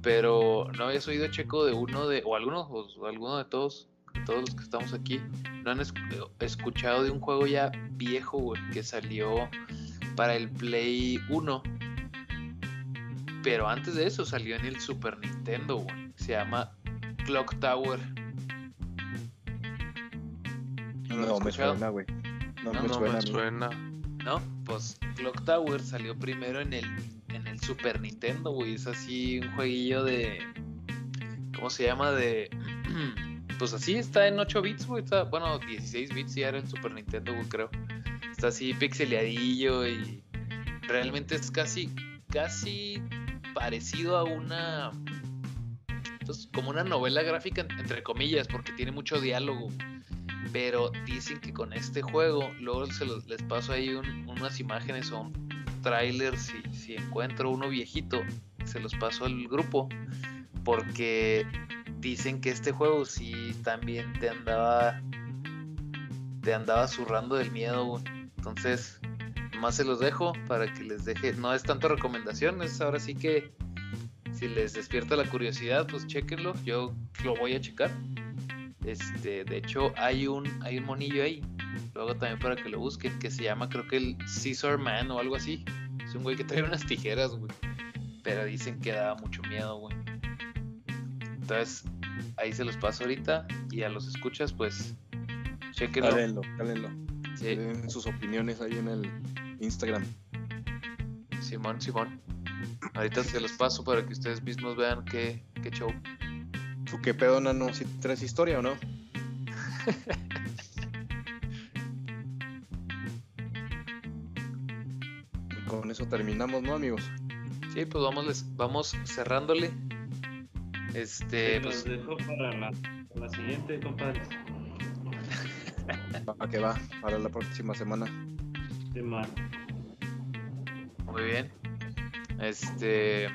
[SPEAKER 1] Pero no habías oído, Checo, de uno de, o alguno, o alguno de todos, todos los que estamos aquí, no han esc- escuchado de un juego ya viejo, güey, que salió para el Play 1. Pero antes de eso salió en el Super Nintendo, güey. Se llama Clock Tower. ¿No
[SPEAKER 3] me suena, güey. No,
[SPEAKER 1] No,
[SPEAKER 3] me
[SPEAKER 4] No
[SPEAKER 3] suena.
[SPEAKER 4] me
[SPEAKER 3] a mí.
[SPEAKER 4] suena.
[SPEAKER 1] ¿no? Pues Clock Tower salió primero en el, en el Super Nintendo, güey. Es así un jueguillo de. ¿Cómo se llama? De. [clears throat] Pues así está en 8 bits, güey. Bueno, 16 bits ya era el Super Nintendo, güey, creo. Está así pixeleadillo y. Realmente es casi. Casi parecido a una. Pues como una novela gráfica, entre comillas, porque tiene mucho diálogo. Pero dicen que con este juego, luego se los, les paso ahí un- unas imágenes o un tráiler, si, si encuentro uno viejito, se los paso al grupo, porque dicen que este juego sí también te andaba, te andaba zurrando del miedo. Entonces, más se los dejo para que les deje, no es tanto recomendación, es ahora sí que si les despierta la curiosidad, pues chequenlo, yo lo voy a checar. Este, de hecho, hay un, hay un monillo ahí. Luego también para que lo busquen, que se llama, creo que el Caesar Man o algo así. Es un güey que trae unas tijeras, güey. Pero dicen que da mucho miedo, güey. Entonces, ahí se los paso ahorita. Y a los escuchas, pues, chequenlo.
[SPEAKER 3] Cálenlo, cálenlo.
[SPEAKER 1] Sí,
[SPEAKER 3] Den sus opiniones ahí en el Instagram.
[SPEAKER 1] Simón, Simón. Ahorita se los paso para que ustedes mismos vean qué, qué show.
[SPEAKER 3] ¿Tú qué pedo, Nano? ¿Si traes historia o no? [laughs] Con eso terminamos, ¿no, amigos?
[SPEAKER 1] Sí, pues vamos, les- vamos cerrándole. Este,
[SPEAKER 5] Los
[SPEAKER 1] pues,
[SPEAKER 5] dejo para la, para la siguiente, compadre. [laughs]
[SPEAKER 3] ¿A qué va? Para la próxima semana.
[SPEAKER 5] De mar.
[SPEAKER 1] muy bien. Este,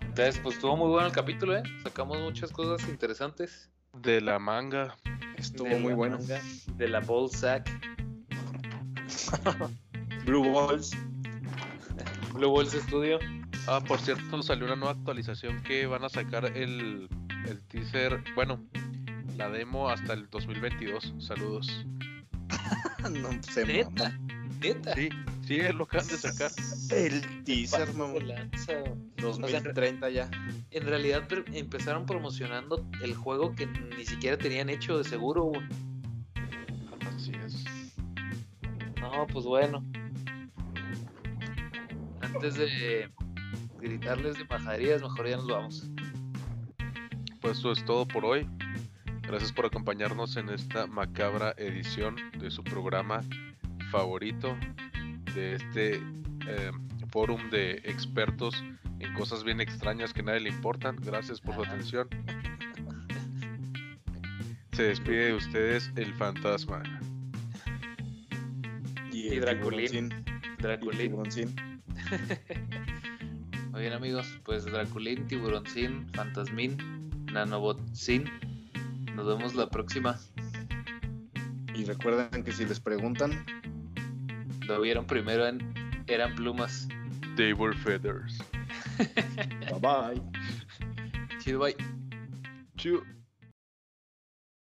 [SPEAKER 1] entonces, pues estuvo muy bueno el capítulo, ¿eh? Sacamos muchas cosas interesantes.
[SPEAKER 4] De la manga.
[SPEAKER 3] Estuvo
[SPEAKER 1] de
[SPEAKER 3] muy
[SPEAKER 1] la
[SPEAKER 3] bueno.
[SPEAKER 1] manga, De la ball sack. [laughs]
[SPEAKER 3] Blue Balls.
[SPEAKER 1] Blue Balls Studio.
[SPEAKER 4] Ah, por cierto, salió una nueva actualización que van a sacar el, el teaser, bueno, la demo hasta el 2022. Saludos. [laughs]
[SPEAKER 3] no se
[SPEAKER 1] ¿Neta? Neta.
[SPEAKER 4] Sí, sí, es lo que han de sacar.
[SPEAKER 3] El teaser,
[SPEAKER 1] lanza.
[SPEAKER 3] 2030 ya.
[SPEAKER 1] En realidad empezaron promocionando el juego que ni siquiera tenían hecho de seguro.
[SPEAKER 4] Así es.
[SPEAKER 1] No, pues bueno. Antes de gritarles de majaderías, mejor ya nos vamos.
[SPEAKER 4] Pues eso es todo por hoy. Gracias por acompañarnos en esta macabra edición de su programa favorito, de este eh, fórum de expertos en cosas bien extrañas que a nadie le importan. Gracias por su atención. Se despide de ustedes el fantasma.
[SPEAKER 3] Y,
[SPEAKER 1] Y
[SPEAKER 3] el
[SPEAKER 1] Draculín.
[SPEAKER 3] tiburoncín. Y el
[SPEAKER 1] Draculín. [laughs] Muy bien, amigos. Pues Draculín, Tiburoncín, Fantasmín, Nanobotzín. Nos vemos la próxima.
[SPEAKER 3] Y recuerden que si les preguntan,
[SPEAKER 1] Lo vieron primero en Eran Plumas.
[SPEAKER 4] They were feathers. [laughs]
[SPEAKER 3] bye bye.
[SPEAKER 1] Chido, bye.
[SPEAKER 4] Chu.